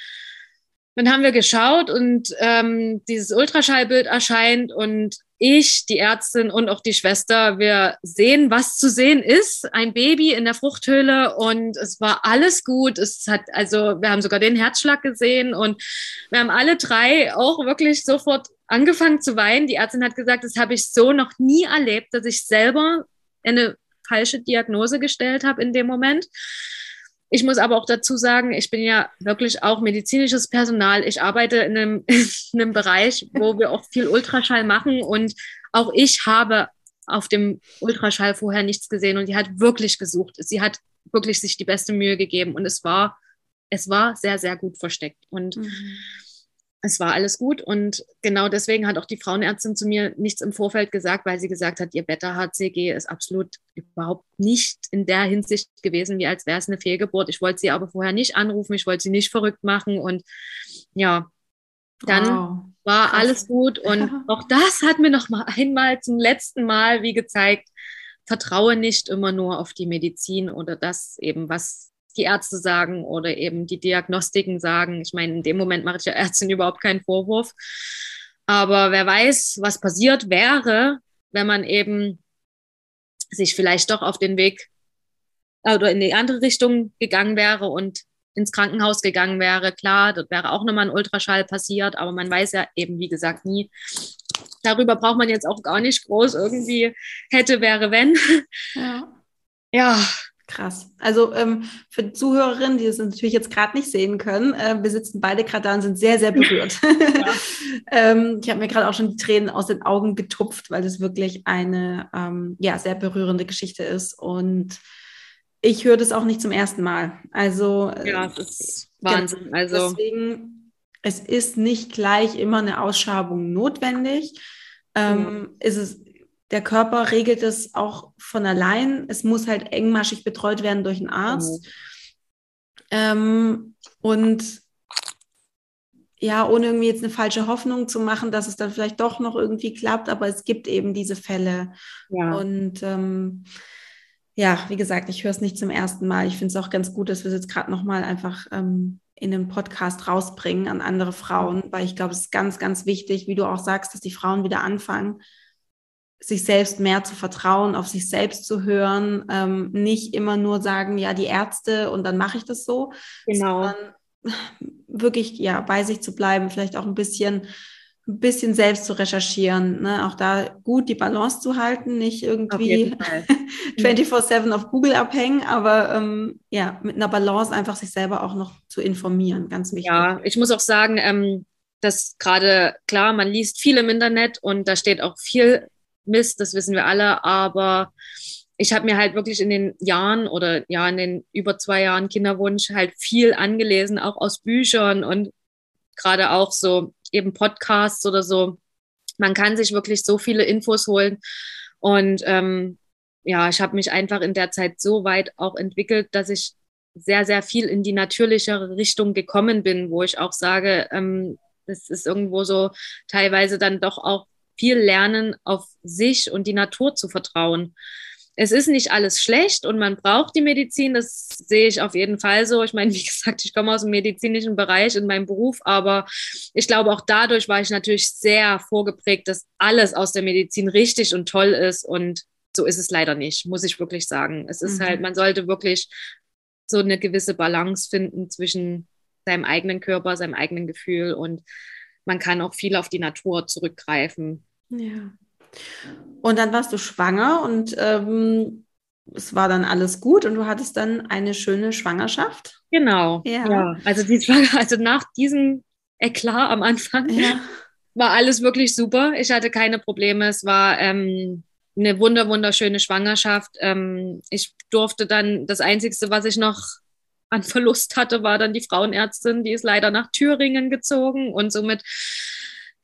dann haben wir geschaut und ähm, dieses Ultraschallbild erscheint und ich, die Ärztin und auch die Schwester, wir sehen, was zu sehen ist. Ein Baby in der Fruchthöhle und es war alles gut. Es hat, also, wir haben sogar den Herzschlag gesehen und wir haben alle drei auch wirklich sofort angefangen zu weinen. Die Ärztin hat gesagt, das habe ich so noch nie erlebt, dass ich selber eine falsche Diagnose gestellt habe in dem Moment. Ich muss aber auch dazu sagen, ich bin ja wirklich auch medizinisches Personal. Ich arbeite in einem, in einem Bereich, wo wir auch viel Ultraschall machen und auch ich habe auf dem Ultraschall vorher nichts gesehen und die hat wirklich gesucht. Sie hat wirklich sich die beste Mühe gegeben und es war, es war sehr, sehr gut versteckt. Und mhm es war alles gut und genau deswegen hat auch die Frauenärztin zu mir nichts im Vorfeld gesagt, weil sie gesagt hat, ihr Beta-HCG ist absolut überhaupt nicht in der Hinsicht gewesen, wie als wäre es eine Fehlgeburt. Ich wollte sie aber vorher nicht anrufen, ich wollte sie nicht verrückt machen und ja, dann wow. war Krass. alles gut und auch das hat mir noch mal einmal zum letzten Mal wie gezeigt, vertraue nicht immer nur auf die Medizin oder das eben, was die Ärzte sagen oder eben die Diagnostiken sagen. Ich meine, in dem Moment mache ich ja Ärztin überhaupt keinen Vorwurf. Aber wer weiß, was passiert wäre, wenn man eben sich vielleicht doch auf den Weg oder in die andere Richtung gegangen wäre und ins Krankenhaus gegangen wäre. Klar, dort wäre auch nochmal ein Ultraschall passiert, aber man weiß ja eben, wie gesagt, nie. Darüber braucht man jetzt auch gar nicht groß irgendwie hätte, wäre, wenn. Ja. Ja, Krass. Also ähm, für Zuhörerinnen, die es natürlich jetzt gerade nicht sehen können, äh, wir sitzen beide gerade da und sind sehr, sehr berührt. Ja. ähm, ich habe mir gerade auch schon die Tränen aus den Augen getupft, weil das wirklich eine ähm, ja, sehr berührende Geschichte ist. Und ich höre das auch nicht zum ersten Mal. Also äh, ja, das ist Wahnsinn. Genau, also deswegen, es ist nicht gleich immer eine Ausschabung notwendig. Ja. Ist es der Körper regelt es auch von allein. Es muss halt engmaschig betreut werden durch einen Arzt. Mhm. Ähm, und ja, ohne irgendwie jetzt eine falsche Hoffnung zu machen, dass es dann vielleicht doch noch irgendwie klappt, aber es gibt eben diese Fälle. Ja. Und ähm, ja, wie gesagt, ich höre es nicht zum ersten Mal. Ich finde es auch ganz gut, dass wir es jetzt gerade nochmal einfach ähm, in den Podcast rausbringen an andere Frauen, weil ich glaube, es ist ganz, ganz wichtig, wie du auch sagst, dass die Frauen wieder anfangen, sich selbst mehr zu vertrauen, auf sich selbst zu hören, ähm, nicht immer nur sagen, ja, die Ärzte und dann mache ich das so, genau. sondern wirklich ja bei sich zu bleiben, vielleicht auch ein bisschen ein bisschen selbst zu recherchieren, ne? auch da gut die Balance zu halten, nicht irgendwie 24/7 auf Google abhängen, aber ähm, ja, mit einer Balance einfach sich selber auch noch zu informieren, ganz wichtig. Ja, ich muss auch sagen, ähm, dass gerade, klar, man liest viel im Internet und da steht auch viel Mist, das wissen wir alle, aber ich habe mir halt wirklich in den Jahren oder ja, in den über zwei Jahren Kinderwunsch halt viel angelesen, auch aus Büchern und gerade auch so eben Podcasts oder so. Man kann sich wirklich so viele Infos holen und ähm, ja, ich habe mich einfach in der Zeit so weit auch entwickelt, dass ich sehr, sehr viel in die natürlichere Richtung gekommen bin, wo ich auch sage, ähm, das ist irgendwo so teilweise dann doch auch viel lernen, auf sich und die Natur zu vertrauen. Es ist nicht alles schlecht und man braucht die Medizin, das sehe ich auf jeden Fall so. Ich meine, wie gesagt, ich komme aus dem medizinischen Bereich in meinem Beruf, aber ich glaube, auch dadurch war ich natürlich sehr vorgeprägt, dass alles aus der Medizin richtig und toll ist und so ist es leider nicht, muss ich wirklich sagen. Es ist halt, mhm. halt, man sollte wirklich so eine gewisse Balance finden zwischen seinem eigenen Körper, seinem eigenen Gefühl und man kann auch viel auf die Natur zurückgreifen. Ja. Und dann warst du schwanger und ähm, es war dann alles gut und du hattest dann eine schöne Schwangerschaft. Genau. Ja. ja. Also, die, also nach diesem Eklat am Anfang ja. war alles wirklich super. Ich hatte keine Probleme. Es war ähm, eine wunder wunderschöne Schwangerschaft. Ähm, ich durfte dann das Einzige, was ich noch an Verlust hatte, war dann die Frauenärztin, die ist leider nach Thüringen gezogen und somit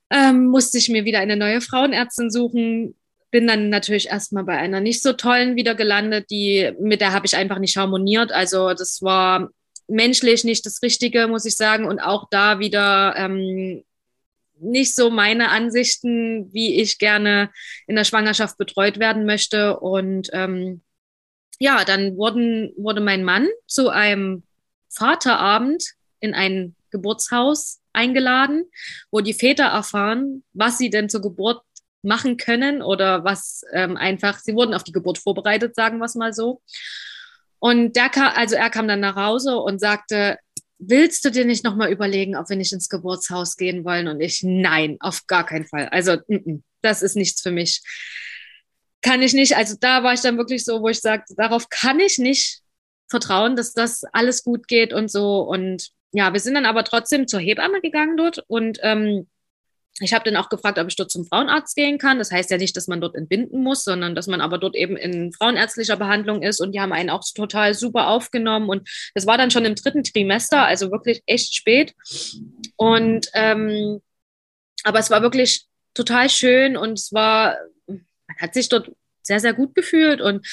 ähm, musste ich mir wieder eine neue Frauenärztin suchen. Bin dann natürlich erstmal bei einer nicht so tollen wieder gelandet, die, mit der habe ich einfach nicht harmoniert. Also das war menschlich nicht das Richtige, muss ich sagen. Und auch da wieder ähm, nicht so meine Ansichten, wie ich gerne in der Schwangerschaft betreut werden möchte. Und ähm, ja, dann wurden, wurde mein Mann zu einem Vaterabend in ein Geburtshaus eingeladen, wo die Väter erfahren, was sie denn zur Geburt machen können oder was ähm, einfach, sie wurden auf die Geburt vorbereitet, sagen wir es mal so. Und der kam, also er kam dann nach Hause und sagte, willst du dir nicht nochmal überlegen, ob wir nicht ins Geburtshaus gehen wollen? Und ich, nein, auf gar keinen Fall. Also, n -n, das ist nichts für mich kann ich nicht, also da war ich dann wirklich so, wo ich sagte, darauf kann ich nicht vertrauen, dass das alles gut geht und so. Und ja, wir sind dann aber trotzdem zur Hebamme gegangen dort und ähm, ich habe dann auch gefragt, ob ich dort zum Frauenarzt gehen kann. Das heißt ja nicht, dass man dort entbinden muss, sondern dass man aber dort eben in frauenärztlicher Behandlung ist. Und die haben einen auch total super aufgenommen. Und das war dann schon im dritten Trimester, also wirklich echt spät. Und ähm, aber es war wirklich total schön und es war man hat sich dort sehr, sehr gut gefühlt und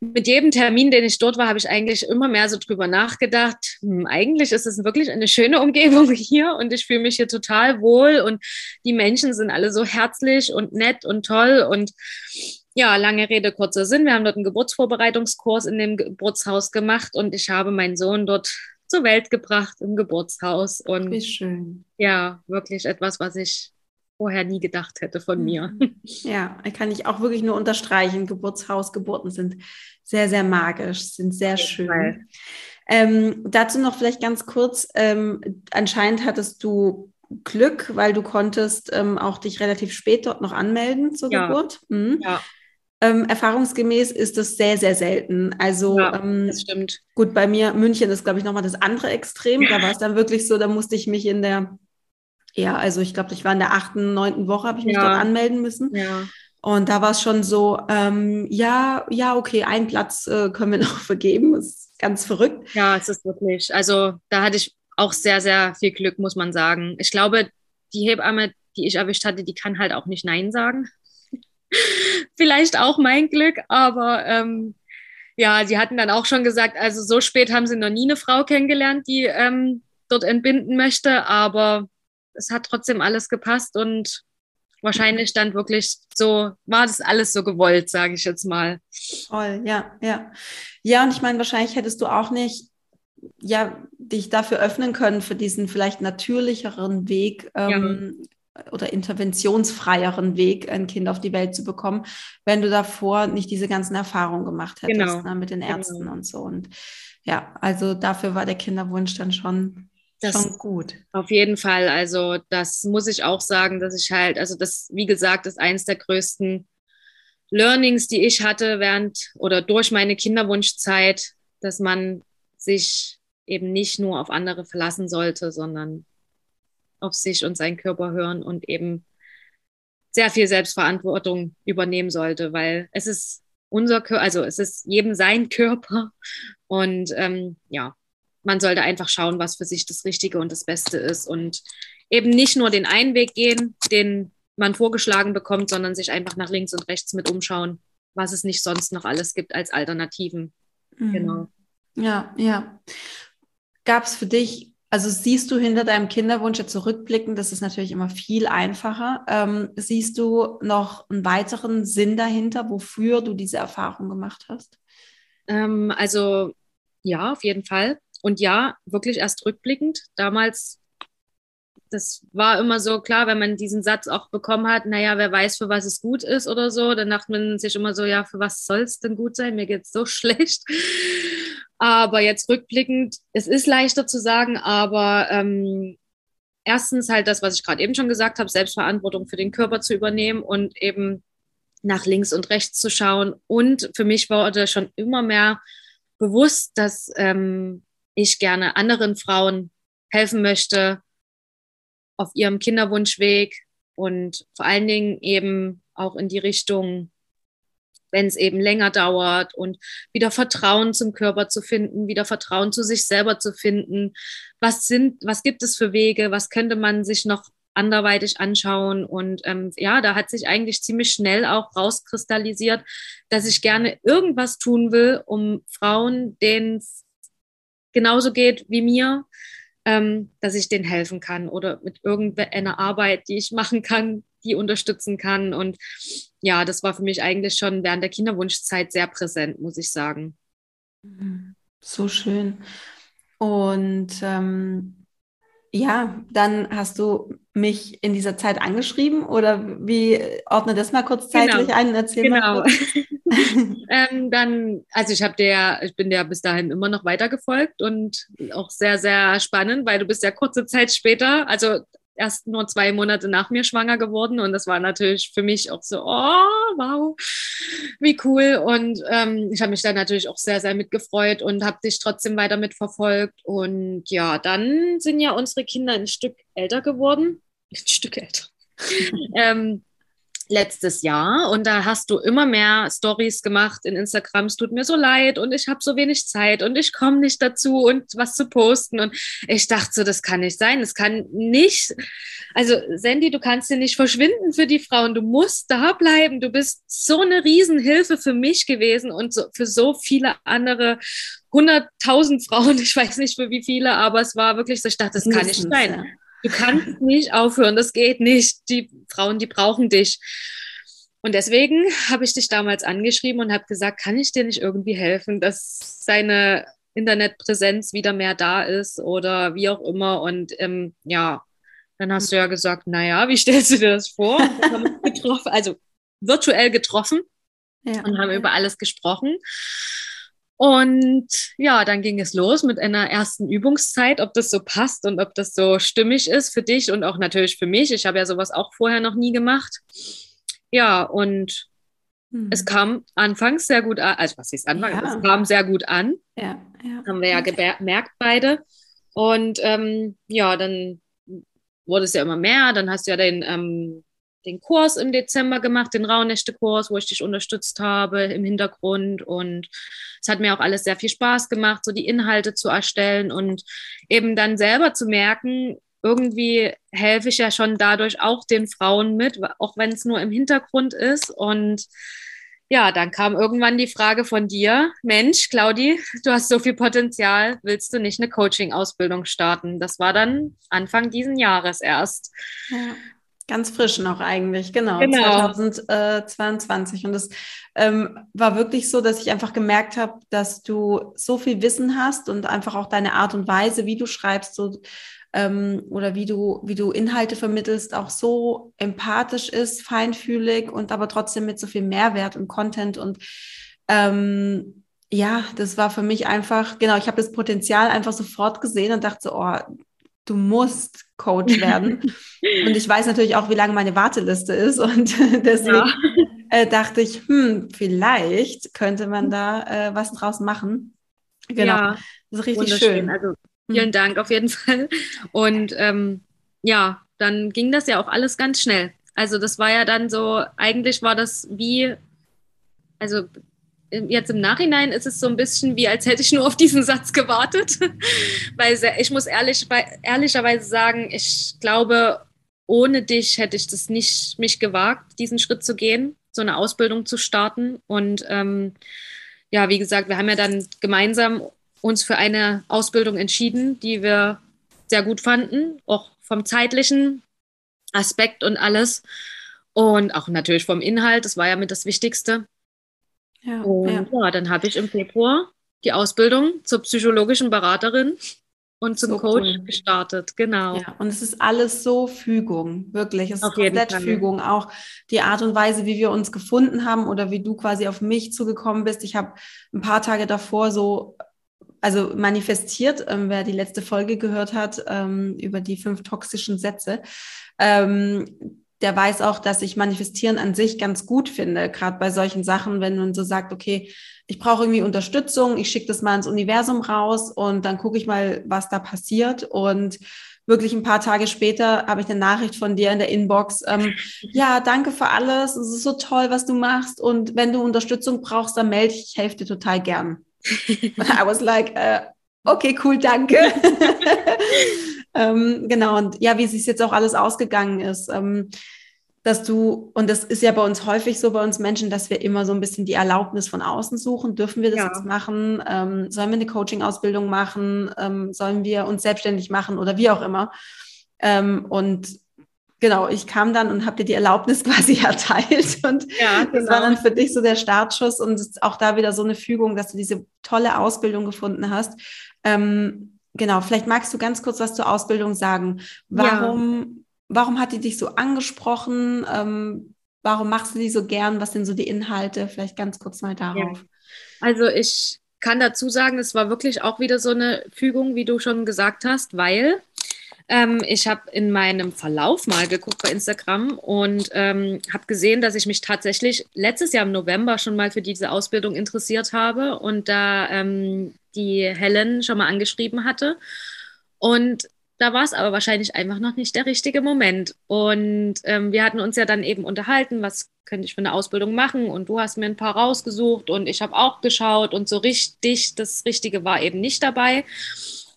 mit jedem Termin, den ich dort war, habe ich eigentlich immer mehr so drüber nachgedacht. Hm, eigentlich ist es wirklich eine schöne Umgebung hier und ich fühle mich hier total wohl und die Menschen sind alle so herzlich und nett und toll und ja, lange Rede, kurzer Sinn. Wir haben dort einen Geburtsvorbereitungskurs in dem Geburtshaus gemacht und ich habe meinen Sohn dort zur Welt gebracht im Geburtshaus und Wie schön. ja, wirklich etwas, was ich vorher nie gedacht hätte von mir. Mhm. Ja, kann ich auch wirklich nur unterstreichen. Geburtshausgeburten sind sehr, sehr magisch, sind sehr schön. Ähm, dazu noch vielleicht ganz kurz, ähm, anscheinend hattest du Glück, weil du konntest ähm, auch dich relativ spät dort noch anmelden zur ja. Geburt. Mhm. Ja. ähm, erfahrungsgemäß ist das sehr, sehr selten. Also Ja, ähm, stimmt. gut, bei mir, München ist, glaube ich, nochmal das andere Extrem. Da war es dann wirklich so, da musste ich mich in der, ja, also ich glaube, ich war in der achten, neunten Woche, habe ich mich Ja. dort anmelden müssen. Ja. Und da war es schon so, ähm, ja, ja, okay, einen Platz äh, können wir noch vergeben. Das ist ganz verrückt. Ja, es ist wirklich. Also da hatte ich auch sehr, sehr viel Glück, muss man sagen. Ich glaube, die Hebamme, die ich erwischt hatte, die kann halt auch nicht Nein sagen. Vielleicht auch mein Glück, aber ähm, ja, sie hatten dann auch schon gesagt, also so spät haben sie noch nie eine Frau kennengelernt, die ähm, dort entbinden möchte, aber es hat trotzdem alles gepasst und wahrscheinlich dann wirklich so, war das alles so gewollt, sage ich jetzt mal. Toll, ja, ja. Ja, und ich meine, wahrscheinlich hättest du auch nicht, ja, dich dafür öffnen können für diesen vielleicht natürlicheren Weg ähm, oder interventionsfreieren Weg, ein Kind auf die Welt zu bekommen, wenn du davor nicht diese ganzen Erfahrungen gemacht hättest Genau. ne, mit den Genau. Ärzten und so. Und ja, also dafür war der Kinderwunsch dann schon, Das- schon gut. Auf jeden Fall. Also, das muss ich auch sagen, dass ich halt, also das, wie gesagt, ist eines der größten Learnings, die ich hatte während oder durch meine Kinderwunschzeit, dass man sich eben nicht nur auf andere verlassen sollte, sondern auf sich und seinen Körper hören und eben sehr viel Selbstverantwortung übernehmen sollte, weil es ist unser Körper, also es ist jedem sein Körper und ähm, ja, man sollte einfach schauen, was für sich das Richtige und das Beste ist und eben nicht nur den einen Weg gehen, den man vorgeschlagen bekommt, sondern sich einfach nach links und rechts mit umschauen, was es nicht sonst noch alles gibt als Alternativen. Mhm. Genau. Ja, ja. Gab es für dich, also siehst du hinter deinem Kinderwunsch jetzt zurückblicken, das ist natürlich immer viel einfacher. Ähm, siehst du noch einen weiteren Sinn dahinter, wofür du diese Erfahrung gemacht hast? Ähm, also ja, auf jeden Fall. Und ja, wirklich erst rückblickend. Damals, das war immer so klar, wenn man diesen Satz auch bekommen hat, naja, wer weiß, für was es gut ist oder so, dann dachte man sich immer so, ja, für was soll es denn gut sein? Mir geht's so schlecht. Aber jetzt rückblickend, es ist leichter zu sagen, aber ähm, erstens halt das, was ich gerade eben schon gesagt habe, Selbstverantwortung für den Körper zu übernehmen und eben nach links und rechts zu schauen. Und für mich wurde schon immer mehr bewusst, dass ähm, ich gerne anderen Frauen helfen möchte auf ihrem Kinderwunschweg und vor allen Dingen eben auch in die Richtung, wenn es eben länger dauert und wieder Vertrauen zum Körper zu finden, wieder Vertrauen zu sich selber zu finden. Was sind, was gibt es für Wege? Was könnte man sich noch anderweitig anschauen? Und ähm, ja, da hat sich eigentlich ziemlich schnell auch rauskristallisiert, dass ich gerne irgendwas tun will, um Frauen, denen genauso geht wie mir, ähm, dass ich denen helfen kann oder mit irgendeiner Arbeit, die ich machen kann, die unterstützen kann. Und ja, das war für mich eigentlich schon während der Kinderwunschzeit sehr präsent, muss ich sagen. So schön. Und ähm, ja, dann hast du mich in dieser Zeit angeschrieben? Oder wie ordne das mal kurz zeitlich Genau. ein und erzähl Genau. ähm, dann, also ich habe der, ich bin der bis dahin immer noch weitergefolgt und auch sehr, sehr spannend, weil du bist ja kurze Zeit später, also erst nur zwei Monate nach mir schwanger geworden und das war natürlich für mich auch so, oh, wow, wie cool. Und ähm, ich habe mich da natürlich auch sehr, sehr mitgefreut und habe dich trotzdem weiter mitverfolgt. Und ja, dann sind ja unsere Kinder ein Stück älter geworden, ein Stück älter. ähm, letztes Jahr und da hast du immer mehr Stories gemacht in Instagram. Es tut mir so leid und ich habe so wenig Zeit und ich komme nicht dazu und was zu posten und ich dachte so, das kann nicht sein, das kann nicht. Also Sandy, du kannst hier nicht verschwinden für die Frauen, du musst da bleiben. Du bist so eine Riesenhilfe für mich gewesen und so, für so viele andere hunderttausend Frauen. Ich weiß nicht für wie viele, aber es war wirklich so. Ich dachte, das kann nicht sein. Du kannst nicht aufhören, das geht nicht. Die Frauen, die brauchen dich. Und deswegen habe ich dich damals angeschrieben und habe gesagt, kann ich dir nicht irgendwie helfen, dass seine Internetpräsenz wieder mehr da ist oder wie auch immer. Und ähm, ja, dann hast du ja gesagt, naja, wie stellst du dir das vor? Wir getroffen, also virtuell getroffen Ja. und haben über alles gesprochen. Und ja, dann ging es los mit einer ersten Übungszeit, ob das so passt und ob das so stimmig ist für dich und auch natürlich für mich. Ich habe ja sowas auch vorher noch nie gemacht. Ja, und hm. es kam anfangs sehr gut an, also was ist anfangs, ja. es kam sehr gut an. Ja, ja. Haben wir ja gemerkt beide. Und ähm, ja, dann wurde es ja immer mehr. Dann hast du ja den, ähm, den Kurs im Dezember gemacht, den Rauhnächte-Kurs, wo ich dich unterstützt habe im Hintergrund. Und es hat mir auch alles sehr viel Spaß gemacht, so die Inhalte zu erstellen und eben dann selber zu merken, irgendwie helfe ich ja schon dadurch auch den Frauen mit, auch wenn es nur im Hintergrund ist. Und ja, dann kam irgendwann die Frage von dir, Mensch, Claudi, du hast so viel Potenzial, willst du nicht eine Coaching-Ausbildung starten? Das war dann Anfang diesen Jahres erst. Ja. Ganz frisch noch eigentlich, genau, genau. 2022. Und es ähm, war wirklich so, dass ich einfach gemerkt habe, dass du so viel Wissen hast und einfach auch deine Art und Weise, wie du schreibst, so ähm, oder wie du, wie du Inhalte vermittelst, auch so empathisch ist, feinfühlig und aber trotzdem mit so viel Mehrwert und Content und ähm, ja, das war für mich einfach, genau, ich habe das Potenzial einfach sofort gesehen und dachte so, oh, du musst Coach werden. und ich weiß natürlich auch, wie lange meine Warteliste ist und deswegen ja. äh, dachte ich, hm, vielleicht könnte man da äh, was draus machen. Genau, ja, das ist richtig schön. Also Vielen mhm. Dank auf jeden Fall. Und ähm, ja, dann ging das ja auch alles ganz schnell. Also das war ja dann so, eigentlich war das wie, also jetzt im Nachhinein ist es so ein bisschen wie, als hätte ich nur auf diesen Satz gewartet. Weil ich muss ehrlich, ehrlicherweise sagen, ich glaube, ohne dich hätte ich das nicht mich gewagt, diesen Schritt zu gehen, so eine Ausbildung zu starten. Und ähm, ja, wie gesagt, wir haben ja dann gemeinsam uns für eine Ausbildung entschieden, die wir sehr gut fanden, auch vom zeitlichen Aspekt und alles. Und auch natürlich vom Inhalt, das war ja mit das Wichtigste. Ja, und ja, ja dann habe ich im Februar die Ausbildung zur psychologischen Beraterin und zum so Coach cool. gestartet, genau. Ja, und es ist alles so Fügung, wirklich. Es ist komplett Fügung. Auch die Art und Weise, wie wir uns gefunden haben oder wie du quasi auf mich zugekommen bist. Ich habe ein paar Tage davor so also manifestiert, ähm, wer die letzte Folge gehört hat ähm, über die fünf toxischen Sätze, ähm, der weiß auch, dass ich Manifestieren an sich ganz gut finde, gerade bei solchen Sachen, wenn man so sagt, okay, ich brauche irgendwie Unterstützung, ich schicke das mal ins Universum raus und dann gucke ich mal, was da passiert und wirklich ein paar Tage später habe ich eine Nachricht von dir in der Inbox. Ähm, ja, danke für alles. Es ist so toll, was du machst. Und wenn du Unterstützung brauchst, dann melde ich. Ich helfe dir total gern. I was like, uh, okay, cool, danke. Ähm, genau, und ja, wie es jetzt auch alles ausgegangen ist, ähm, dass du, und das ist ja bei uns häufig so bei uns Menschen, dass wir immer so ein bisschen die Erlaubnis von außen suchen. Dürfen wir das ja. jetzt machen? Ähm, sollen wir eine Coaching-Ausbildung machen? Ähm, sollen wir uns selbstständig machen oder wie auch immer? Ähm, und genau, ich kam dann und habe dir die Erlaubnis quasi erteilt. Und ja, genau. das war dann für dich so der Startschuss und auch da wieder so eine Fügung, dass du diese tolle Ausbildung gefunden hast. Ähm, genau, vielleicht magst du ganz kurz was zur Ausbildung sagen. Warum, ja. warum hat die dich so angesprochen? Ähm, warum machst du die so gern? Was sind so die Inhalte? Vielleicht ganz kurz mal darauf. Ja. Also ich kann dazu sagen, es war wirklich auch wieder so eine Fügung, wie du schon gesagt hast, weil ähm, ich habe in meinem Verlauf mal geguckt bei Instagram und ähm, habe gesehen, dass ich mich tatsächlich letztes Jahr im November schon mal für diese Ausbildung interessiert habe und da ähm, die Helen schon mal angeschrieben hatte. Und da war es aber wahrscheinlich einfach noch nicht der richtige Moment. Und ähm, wir hatten uns ja dann eben unterhalten, was könnte ich für eine Ausbildung machen. Und du hast mir ein paar rausgesucht und ich habe auch geschaut und so richtig, das Richtige war eben nicht dabei.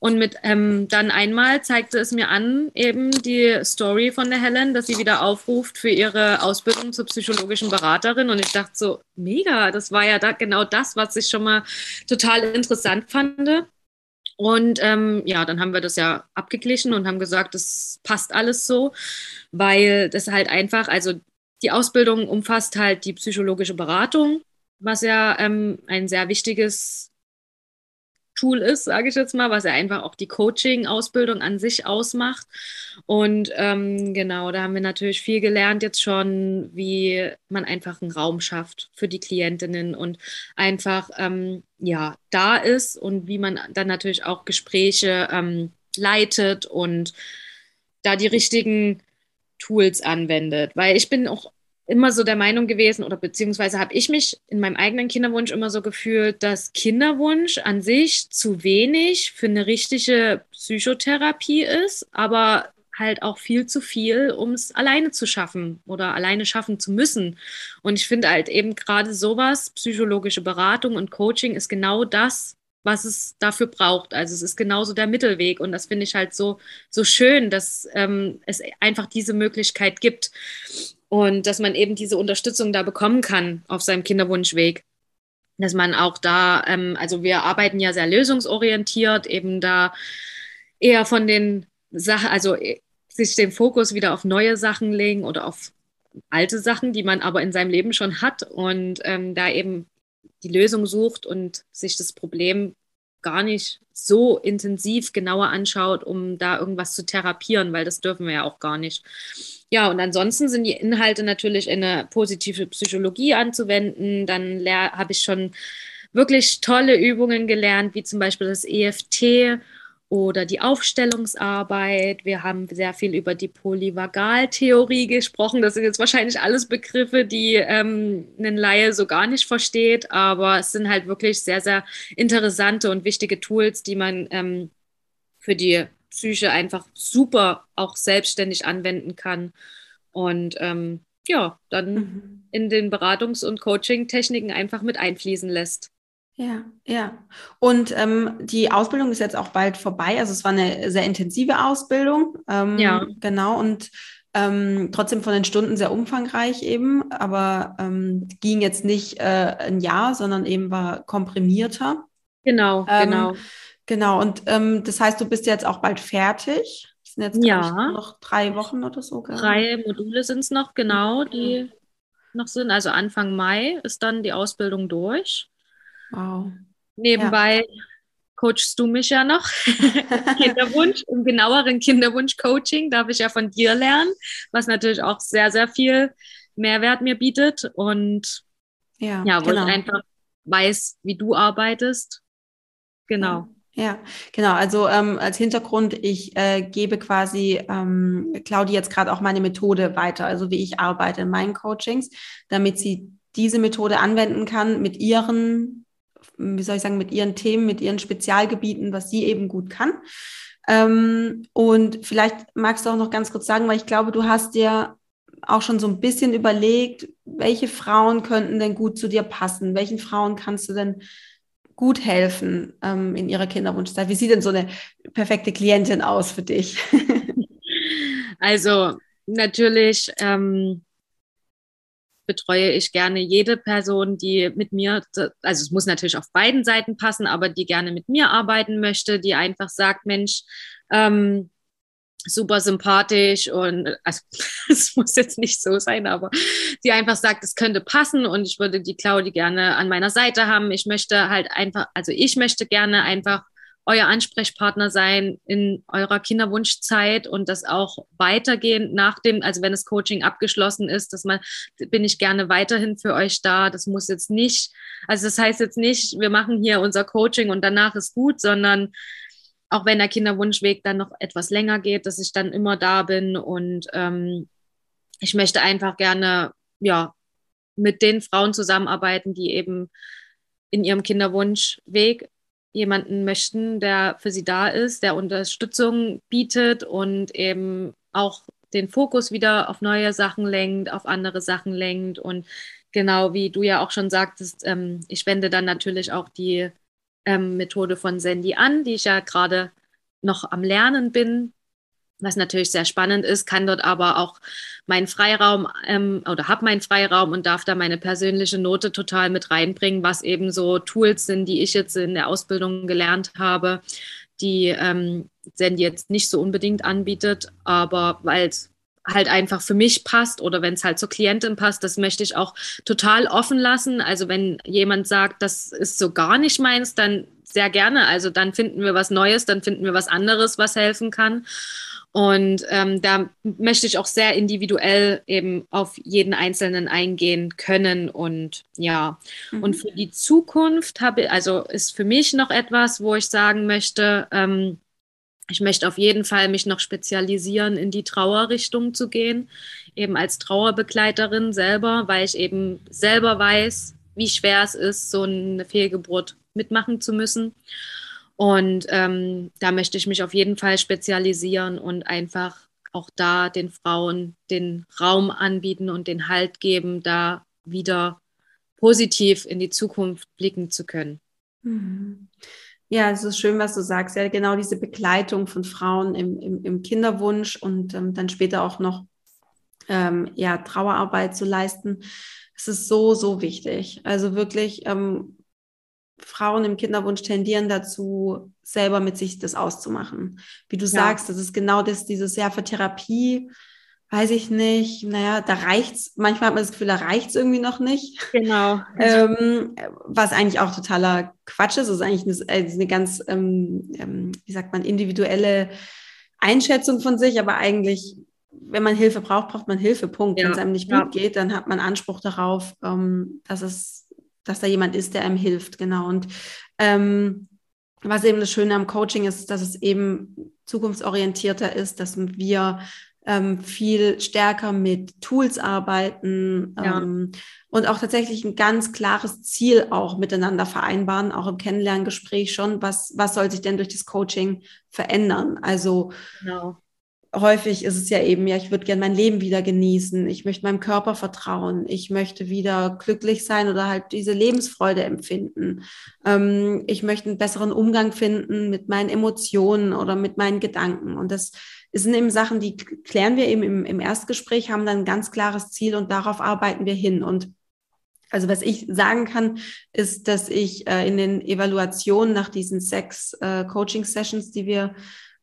Und mit ähm, dann einmal zeigte es mir an, eben die Story von der Helen, dass sie wieder aufruft für ihre Ausbildung zur psychologischen Beraterin. Und ich dachte so, mega, das war ja da genau das, was ich schon mal total interessant fand. Und ähm, ja, dann haben wir das ja abgeglichen und haben gesagt, das passt alles so, weil das halt einfach, also die Ausbildung umfasst halt die psychologische Beratung, was ja ähm, ein sehr wichtiges Tool ist, sage ich jetzt mal, was ja einfach auch die Coaching-Ausbildung an sich ausmacht. Und ähm, genau, da haben wir natürlich viel gelernt jetzt schon, wie man einfach einen Raum schafft für die Klientinnen und einfach ähm, ja da ist und wie man dann natürlich auch Gespräche ähm, leitet und da die richtigen Tools anwendet. Weil ich bin auch immer so der Meinung gewesen oder beziehungsweise habe ich mich in meinem eigenen Kinderwunsch immer so gefühlt, dass Kinderwunsch an sich zu wenig für eine richtige Psychotherapie ist, aber halt auch viel zu viel, um es alleine zu schaffen oder alleine schaffen zu müssen. Und ich finde halt eben gerade sowas, psychologische Beratung und Coaching ist genau das, was es dafür braucht. Also es ist genauso der Mittelweg und das finde ich halt so, so schön, dass ähm, es einfach diese Möglichkeit gibt und dass man eben diese Unterstützung da bekommen kann auf seinem Kinderwunschweg. Dass man auch da, ähm, also wir arbeiten ja sehr lösungsorientiert, eben da eher von den Sachen, also äh, sich den Fokus wieder auf neue Sachen legen oder auf alte Sachen, die man aber in seinem Leben schon hat und ähm, da eben die Lösung sucht und sich das Problem gar nicht so intensiv genauer anschaut, um da irgendwas zu therapieren, weil das dürfen wir ja auch gar nicht. Ja, und ansonsten sind die Inhalte natürlich in eine positive Psychologie anzuwenden. Dann habe ich schon wirklich tolle Übungen gelernt, wie zum Beispiel das EFT oder die Aufstellungsarbeit. Wir haben sehr viel über die Polyvagaltheorie gesprochen. Das sind jetzt wahrscheinlich alles Begriffe, die ähm, ein Laie so gar nicht versteht, aber es sind halt wirklich sehr, sehr interessante und wichtige Tools, die man ähm, für die Psyche einfach super auch selbstständig anwenden kann. Und ähm, ja, dann mhm. in den Beratungs- und Coaching-Techniken einfach mit einfließen lässt. Ja, ja. Und ähm, die Ausbildung ist jetzt auch bald vorbei. Also es war eine sehr intensive Ausbildung. Ähm, ja. Genau. Und ähm, trotzdem von den Stunden sehr umfangreich eben, aber ähm, ging jetzt nicht äh, ein Jahr, sondern eben war komprimierter. Genau, ähm, genau. Genau. Und ähm, das heißt, du bist jetzt auch bald fertig. Das sind jetzt ja. noch drei Wochen oder so. Drei Module sind es noch, genau, die noch sind. Also Anfang Mai ist dann die Ausbildung durch. Wow. Nebenbei ja. coachst du mich ja noch. Kinderwunsch, im genaueren Kinderwunsch-Coaching darf ich ja von dir lernen, was natürlich auch sehr, sehr viel Mehrwert mir bietet. Und ja, ja wo genau. ich einfach weiß, wie du arbeitest. Genau. Ja. Ja, genau. Also ähm, als Hintergrund, ich äh, gebe quasi ähm, Claudia jetzt gerade auch meine Methode weiter, also wie ich arbeite in meinen Coachings, damit sie diese Methode anwenden kann mit ihren wie soll ich sagen, mit ihren Themen, mit ihren Spezialgebieten, was sie eben gut kann. Ähm, und vielleicht magst du auch noch ganz kurz sagen, weil ich glaube, du hast dir auch schon so ein bisschen überlegt, welche Frauen könnten denn gut zu dir passen? Welchen Frauen kannst du denn gut helfen ähm, in ihrer Kinderwunschzeit? Wie sieht denn so eine perfekte Klientin aus für dich? also natürlich ähm, betreue ich gerne jede Person, die mit mir, also es muss natürlich auf beiden Seiten passen, aber die gerne mit mir arbeiten möchte, die einfach sagt, Mensch, ähm, super sympathisch und also es muss jetzt nicht so sein, aber die einfach sagt, es könnte passen und ich würde die Claudi gerne an meiner Seite haben. Ich möchte halt einfach, also ich möchte gerne einfach euer Ansprechpartner sein in eurer Kinderwunschzeit und das auch weitergehend nach dem, also wenn das Coaching abgeschlossen ist, dass man, bin ich gerne weiterhin für euch da. Das muss jetzt nicht, also das heißt jetzt nicht, wir machen hier unser Coaching und danach ist gut, sondern auch wenn der Kinderwunschweg dann noch etwas länger geht, dass ich dann immer da bin und ähm, ich möchte einfach gerne, ja, mit den Frauen zusammenarbeiten, die eben in ihrem Kinderwunschweg jemanden möchten, der für sie da ist, der Unterstützung bietet und eben auch den Fokus wieder auf neue Sachen lenkt, auf andere Sachen lenkt. Und genau wie du ja auch schon sagtest, ähm, ich wende dann natürlich auch die ähm, Methode von Sandy an, die ich ja gerade noch am Lernen bin, was natürlich sehr spannend ist, kann dort aber auch meinen Freiraum ähm, oder habe meinen Freiraum und darf da meine persönliche Note total mit reinbringen, was eben so Tools sind, die ich jetzt in der Ausbildung gelernt habe, die ähm, Sandy jetzt nicht so unbedingt anbietet, aber weil es halt einfach für mich passt oder wenn es halt zur Klientin passt, das möchte ich auch total offen lassen. Also wenn jemand sagt, das ist so gar nicht meins, dann sehr gerne. Also dann finden wir was Neues, dann finden wir was anderes, was helfen kann. Und ähm, da möchte ich auch sehr individuell eben auf jeden Einzelnen eingehen können. Und ja, mhm. und für die Zukunft habe also ist für mich noch etwas, wo ich sagen möchte, ähm, Ich möchte auf jeden Fall mich noch spezialisieren, in die Trauerrichtung zu gehen, eben als Trauerbegleiterin selber, weil ich eben selber weiß, wie schwer es ist, so eine Fehlgeburt mitmachen zu müssen. Und ähm, da möchte ich mich auf jeden Fall spezialisieren und einfach auch da den Frauen den Raum anbieten und den Halt geben, da wieder positiv in die Zukunft blicken zu können. Mhm. Ja, es ist schön, was du sagst. Ja, genau diese Begleitung von Frauen im, im, im Kinderwunsch und ähm, dann später auch noch ähm, ja, Trauerarbeit zu leisten. Es ist so, so wichtig. Also wirklich, ähm, Frauen im Kinderwunsch tendieren dazu, selber mit sich das auszumachen. Wie du ja. sagst, das ist genau das, dieses Jahr für Therapie weiß ich nicht, naja, da reicht's, manchmal hat man das Gefühl, da reicht's irgendwie noch nicht. Genau. ähm, was eigentlich auch totaler Quatsch ist, das ist eigentlich eine, äh, eine ganz, ähm, ähm, wie sagt man, individuelle Einschätzung von sich, aber eigentlich, wenn man Hilfe braucht, braucht man Hilfe, Punkt. Ja. Wenn es einem nicht gut ja. geht, dann hat man Anspruch darauf, ähm, dass es, dass da jemand ist, der einem hilft, genau. Und ähm, was eben das Schöne am Coaching ist, dass es eben zukunftsorientierter ist, dass wir ähm, viel stärker mit Tools arbeiten ja. ähm, und auch tatsächlich ein ganz klares Ziel auch miteinander vereinbaren, auch im Kennenlerngespräch schon, was, was soll sich denn durch das Coaching verändern? Also genau. Häufig ist es ja eben, ja, ich würde gerne mein Leben wieder genießen, ich möchte meinem Körper vertrauen, ich möchte wieder glücklich sein oder halt diese Lebensfreude empfinden. Ähm, ich möchte einen besseren Umgang finden mit meinen Emotionen oder mit meinen Gedanken und das sind eben Sachen, die klären wir eben im, im Erstgespräch, haben dann ein ganz klares Ziel und darauf arbeiten wir hin. Und also was ich sagen kann, ist, dass ich äh, in den Evaluationen nach diesen sechs äh, Coaching-Sessions, die wir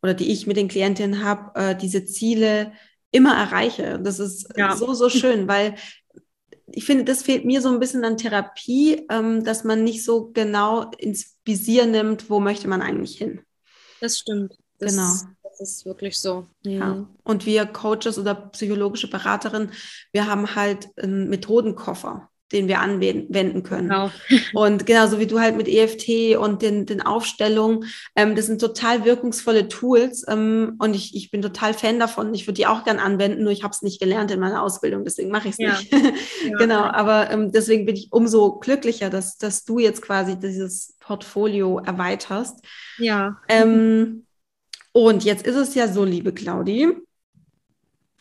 oder die ich mit den Klientinnen habe, äh, diese Ziele immer erreiche. Das ist ja. so, so schön, weil ich finde, das fehlt mir so ein bisschen an Therapie, ähm, dass man nicht so genau ins Visier nimmt, wo möchte man eigentlich hin. Das stimmt. Das, genau. Das ist wirklich so. Ja. Und wir Coaches oder psychologische Beraterinnen, wir haben halt einen Methodenkoffer den wir anwenden können. Genau. Und genauso wie du halt mit EFT und den, den Aufstellungen, ähm, das sind total wirkungsvolle Tools ähm, und ich, ich bin total Fan davon. Ich würde die auch gern anwenden, nur ich habe es nicht gelernt in meiner Ausbildung, deswegen mache ich es ja. nicht. ja. genau, aber ähm, deswegen bin ich umso glücklicher, dass, dass du jetzt quasi dieses Portfolio erweiterst. Ja. Ähm, und jetzt ist es ja so, liebe Claudi,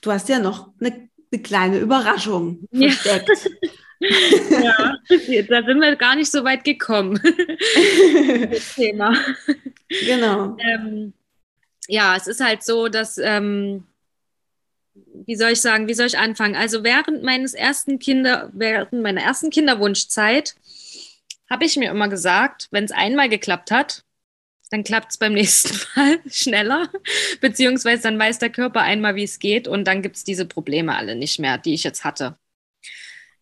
du hast ja noch eine, eine kleine Überraschung versteckt. Ja. ja, da sind wir gar nicht so weit gekommen. das Thema. Genau. Ähm, ja, es ist halt so, dass, ähm, wie soll ich sagen, wie soll ich anfangen? Also während meines ersten Kinder, während meiner ersten Kinderwunschzeit habe ich mir immer gesagt, wenn es einmal geklappt hat, dann klappt es beim nächsten Mal schneller, beziehungsweise dann weiß der Körper einmal, wie es geht und dann gibt es diese Probleme alle nicht mehr, die ich jetzt hatte.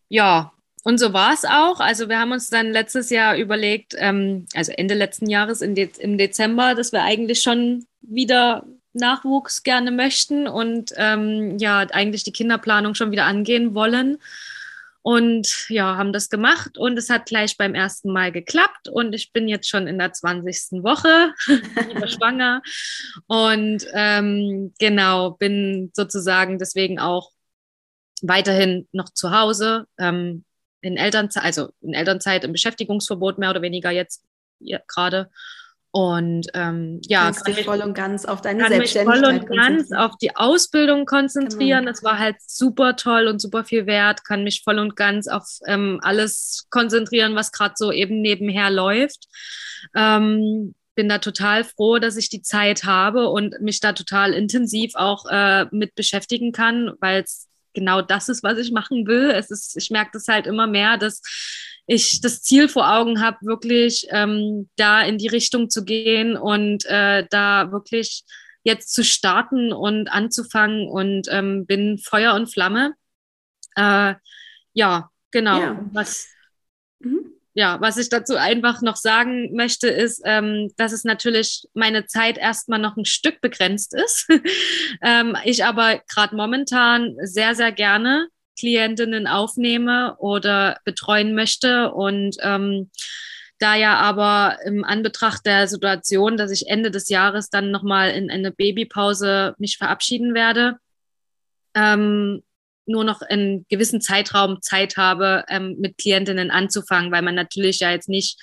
Ja, und so war es auch. Also wir haben uns dann letztes Jahr überlegt, ähm, also Ende letzten Jahres im, De im Dezember, dass wir eigentlich schon wieder Nachwuchs gerne möchten und ähm, ja, eigentlich die Kinderplanung schon wieder angehen wollen. Und ja, haben das gemacht und es hat gleich beim ersten Mal geklappt und ich bin jetzt schon in der 20. Woche schwanger und ähm, genau, bin sozusagen deswegen auch weiterhin noch zu Hause, ähm, in Elternzeit, also in Elternzeit, im Beschäftigungsverbot mehr oder weniger jetzt gerade und ähm, ja, kannst dich voll und ganz auf deine kann Selbstständigkeit mich voll und ganz auf die Ausbildung konzentrieren. Genau. Das war halt super toll und super viel wert. Kann mich voll und ganz auf ähm, alles konzentrieren, was gerade so eben nebenher läuft. Ähm, bin da total froh, dass ich die Zeit habe und mich da total intensiv auch äh, mit beschäftigen kann, weil es genau das ist, was ich machen will. Es ist, ich merke das halt immer mehr, dass ich das Ziel vor Augen habe, wirklich ähm, da in die Richtung zu gehen und äh, da wirklich jetzt zu starten und anzufangen und ähm, bin Feuer und Flamme. Äh, ja, genau. Ja. Was, mhm. Ja, was ich dazu einfach noch sagen möchte, ist, ähm, dass es natürlich meine Zeit erstmal noch ein Stück begrenzt ist. ähm, ich aber gerade momentan sehr, sehr gerne Klientinnen aufnehme oder betreuen möchte und ähm, Da ja aber im Anbetracht der Situation, dass ich Ende des Jahres dann nochmal in eine Babypause mich verabschieden werde, ähm, nur noch einen gewissen Zeitraum Zeit habe, ähm, mit Klientinnen anzufangen, weil man natürlich ja jetzt nicht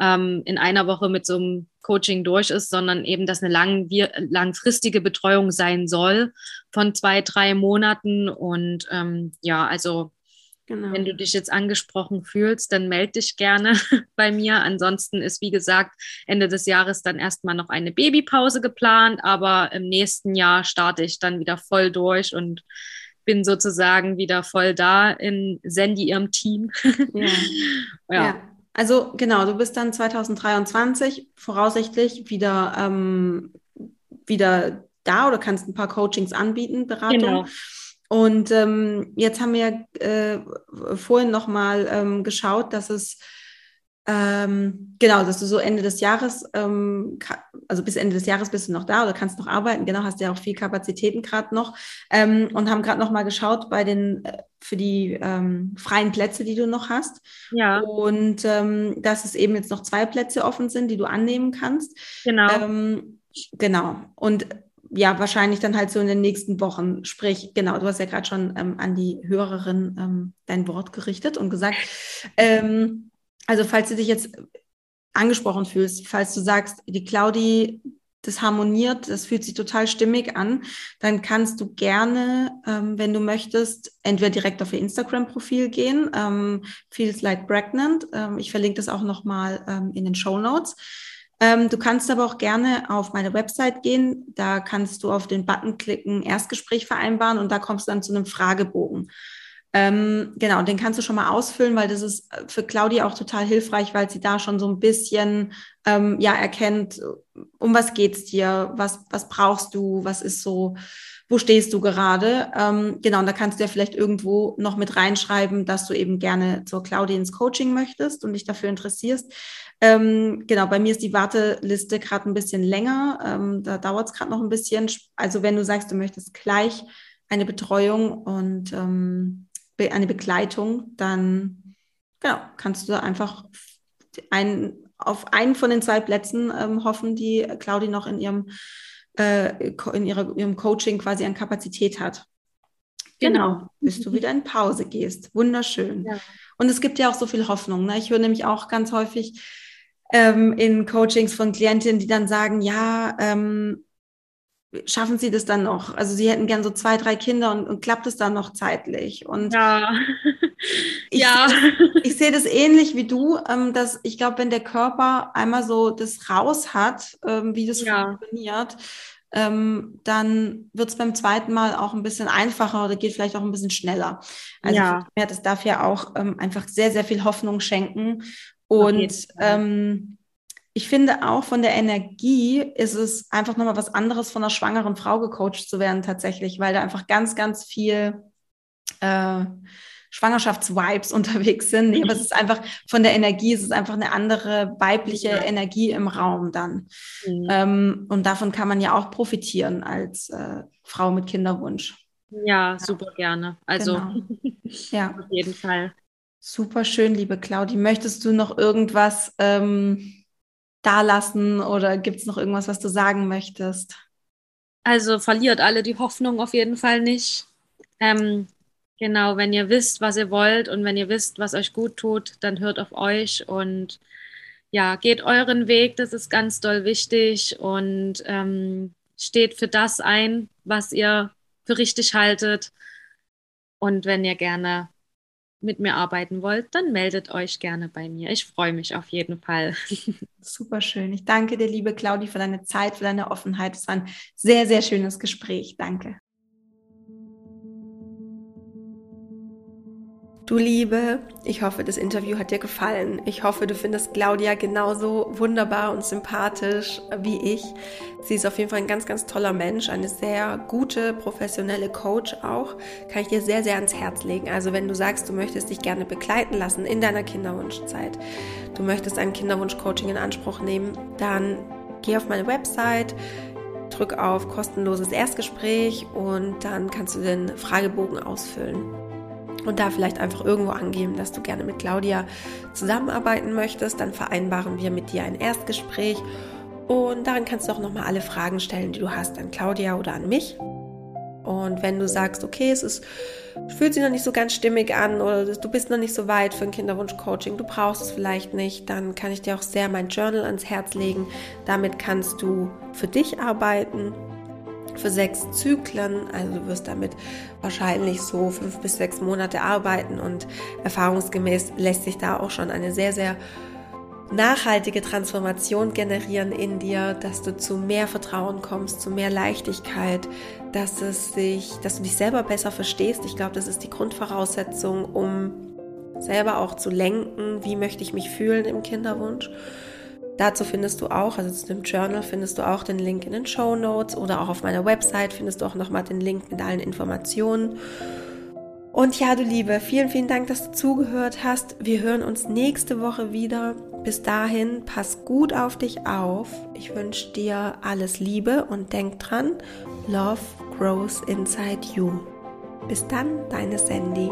ähm, in einer Woche mit so einem Coaching durch ist, sondern eben, dass eine lang, langfristige Betreuung sein soll von zwei, drei Monaten. Und ähm, ja, also Genau. Wenn du dich jetzt angesprochen fühlst, dann melde dich gerne bei mir. Ansonsten ist, wie gesagt, Ende des Jahres dann erstmal noch eine Babypause geplant, aber im nächsten Jahr starte ich dann wieder voll durch und bin sozusagen wieder voll da in Sandy ihrem Team. Ja. ja. ja. Also genau, du bist dann 2023 voraussichtlich wieder, ähm, wieder da oder kannst ein paar Coachings anbieten, Beratung. Genau. Und ähm, jetzt haben wir äh, vorhin nochmal ähm, geschaut, dass es ähm, genau, dass du so Ende des Jahres, ähm, also bis Ende des Jahres bist du noch da oder kannst noch arbeiten. Genau, hast ja auch viel Kapazitäten gerade noch ähm, und haben gerade noch mal geschaut bei den äh, für die ähm, freien Plätze, die du noch hast. Ja. Und ähm, dass es eben jetzt noch zwei Plätze offen sind, die du annehmen kannst. Genau. Ähm, genau. Und ja, wahrscheinlich dann halt so in den nächsten Wochen. Sprich, genau, du hast ja gerade schon an die Hörerin dein Wort gerichtet und gesagt, ähm, also falls du dich jetzt angesprochen fühlst, falls du sagst, die Claudi, das harmoniert, das fühlt sich total stimmig an, dann kannst du gerne, ähm, wenn du möchtest, entweder direkt auf ihr Instagram-Profil gehen, ähm, Feels Like Pregnant. Ähm, ich verlinke das auch nochmal ähm, in den Show Notes. Ähm, du kannst aber auch gerne auf meine Website gehen. Da kannst du auf den Button klicken, Erstgespräch vereinbaren und da kommst du dann zu einem Fragebogen. Ähm, genau, den kannst du schon mal ausfüllen, weil das ist äh, für Claudia auch total hilfreich, weil sie da schon so ein bisschen ähm, ja erkennt, um was geht's dir, was was brauchst du, was ist so, wo stehst du gerade? Ähm, genau, und da kannst du ja vielleicht irgendwo noch mit reinschreiben, dass du eben gerne zur Claudia ins Coaching möchtest und dich dafür interessierst. Ähm, genau, bei mir ist die Warteliste gerade ein bisschen länger. Ähm, da dauert es gerade noch ein bisschen. Also wenn du sagst, du möchtest gleich eine Betreuung und ähm, eine Begleitung, dann genau, kannst du einfach ein, auf einen von den zwei Plätzen ähm, hoffen, die Claudi noch in ihrem, äh, in ihrer, ihrem Coaching quasi an Kapazität hat. Genau, genau. bis du wieder in Pause gehst. Wunderschön. Ja. Und es gibt ja auch so viel Hoffnung. Ne? Ich höre nämlich auch ganz häufig ähm, in Coachings von Klientinnen, die dann sagen, ja, ähm, schaffen sie das dann noch? Also sie hätten gern so zwei, drei Kinder und, und klappt es dann noch zeitlich? Und ja, ich, ja. ich sehe das ähnlich wie du, ähm, dass ich glaube, wenn der Körper einmal so das raus hat, ähm, wie das ja. funktioniert, ähm, dann wird es beim zweiten Mal auch ein bisschen einfacher oder geht vielleicht auch ein bisschen schneller. Also ja. das darf ja auch einfach sehr, sehr viel Hoffnung schenken. Und ähm, ich finde auch von der Energie ist es einfach nochmal was anderes, von einer schwangeren Frau gecoacht zu werden tatsächlich, weil da einfach ganz, ganz viel äh, Schwangerschaftsvibes unterwegs sind. Nee, aber es ist einfach von der Energie, es ist einfach eine andere weibliche ja. Energie im Raum dann. Mhm. Ähm, und davon kann man ja auch profitieren als äh, Frau mit Kinderwunsch. Ja, super gerne. Also genau. ja. auf jeden Fall. Super schön, liebe Claudi. Möchtest du noch irgendwas ähm, da lassen oder gibt es noch irgendwas, was du sagen möchtest? Also verliert alle die Hoffnung auf jeden Fall nicht. Ähm, genau, wenn ihr wisst, was ihr wollt und wenn ihr wisst, was euch gut tut, dann hört auf euch und ja, geht euren Weg, das ist ganz doll wichtig und ähm, steht für das ein, was ihr für richtig haltet. Und wenn ihr gerne mit mir arbeiten wollt, dann meldet euch gerne bei mir. Ich freue mich auf jeden Fall. Super schön. Ich danke dir, liebe Claudi, für deine Zeit, für deine Offenheit. Es war ein sehr, sehr schönes Gespräch. Danke. Du Liebe, ich hoffe, das Interview hat dir gefallen. Ich hoffe, du findest Claudia genauso wunderbar und sympathisch wie ich. Sie ist auf jeden Fall ein ganz, ganz toller Mensch, eine sehr gute, professionelle Coach auch. Kann ich dir sehr, sehr ans Herz legen. Also wenn du sagst, du möchtest dich gerne begleiten lassen in deiner Kinderwunschzeit, du möchtest ein Kinderwunsch-Coaching in Anspruch nehmen, dann geh auf meine Website, drück auf kostenloses Erstgespräch und dann kannst du den Fragebogen ausfüllen. Und da vielleicht einfach irgendwo angeben, dass du gerne mit Claudia zusammenarbeiten möchtest. Dann vereinbaren wir mit dir ein Erstgespräch und darin kannst du auch nochmal alle Fragen stellen, die du hast an Claudia oder an mich. Und wenn du sagst, okay, es ist, fühlt sich noch nicht so ganz stimmig an oder du bist noch nicht so weit für ein Kinderwunsch-Coaching, du brauchst es vielleicht nicht, dann kann ich dir auch sehr mein Journal ans Herz legen. Damit kannst du für dich arbeiten für sechs Zyklen. Also du wirst damit wahrscheinlich so fünf bis sechs Monate arbeiten und erfahrungsgemäß lässt sich da auch schon eine sehr, sehr nachhaltige Transformation generieren in dir, dass du zu mehr Vertrauen kommst, zu mehr Leichtigkeit, dass es sich, dass du dich selber besser verstehst. Ich glaube, das ist die Grundvoraussetzung, um selber auch zu lenken, wie möchte ich mich fühlen im Kinderwunsch. Dazu findest du auch, also zu dem Journal findest du auch den Link in den Show Notes oder auch auf meiner Website findest du auch nochmal den Link mit allen Informationen. Und ja, du Liebe, vielen, vielen Dank, dass du zugehört hast. Wir hören uns nächste Woche wieder. Bis dahin, pass gut auf dich auf. Ich wünsche dir alles Liebe und denk dran, Love grows inside you. Bis dann, deine Sandy.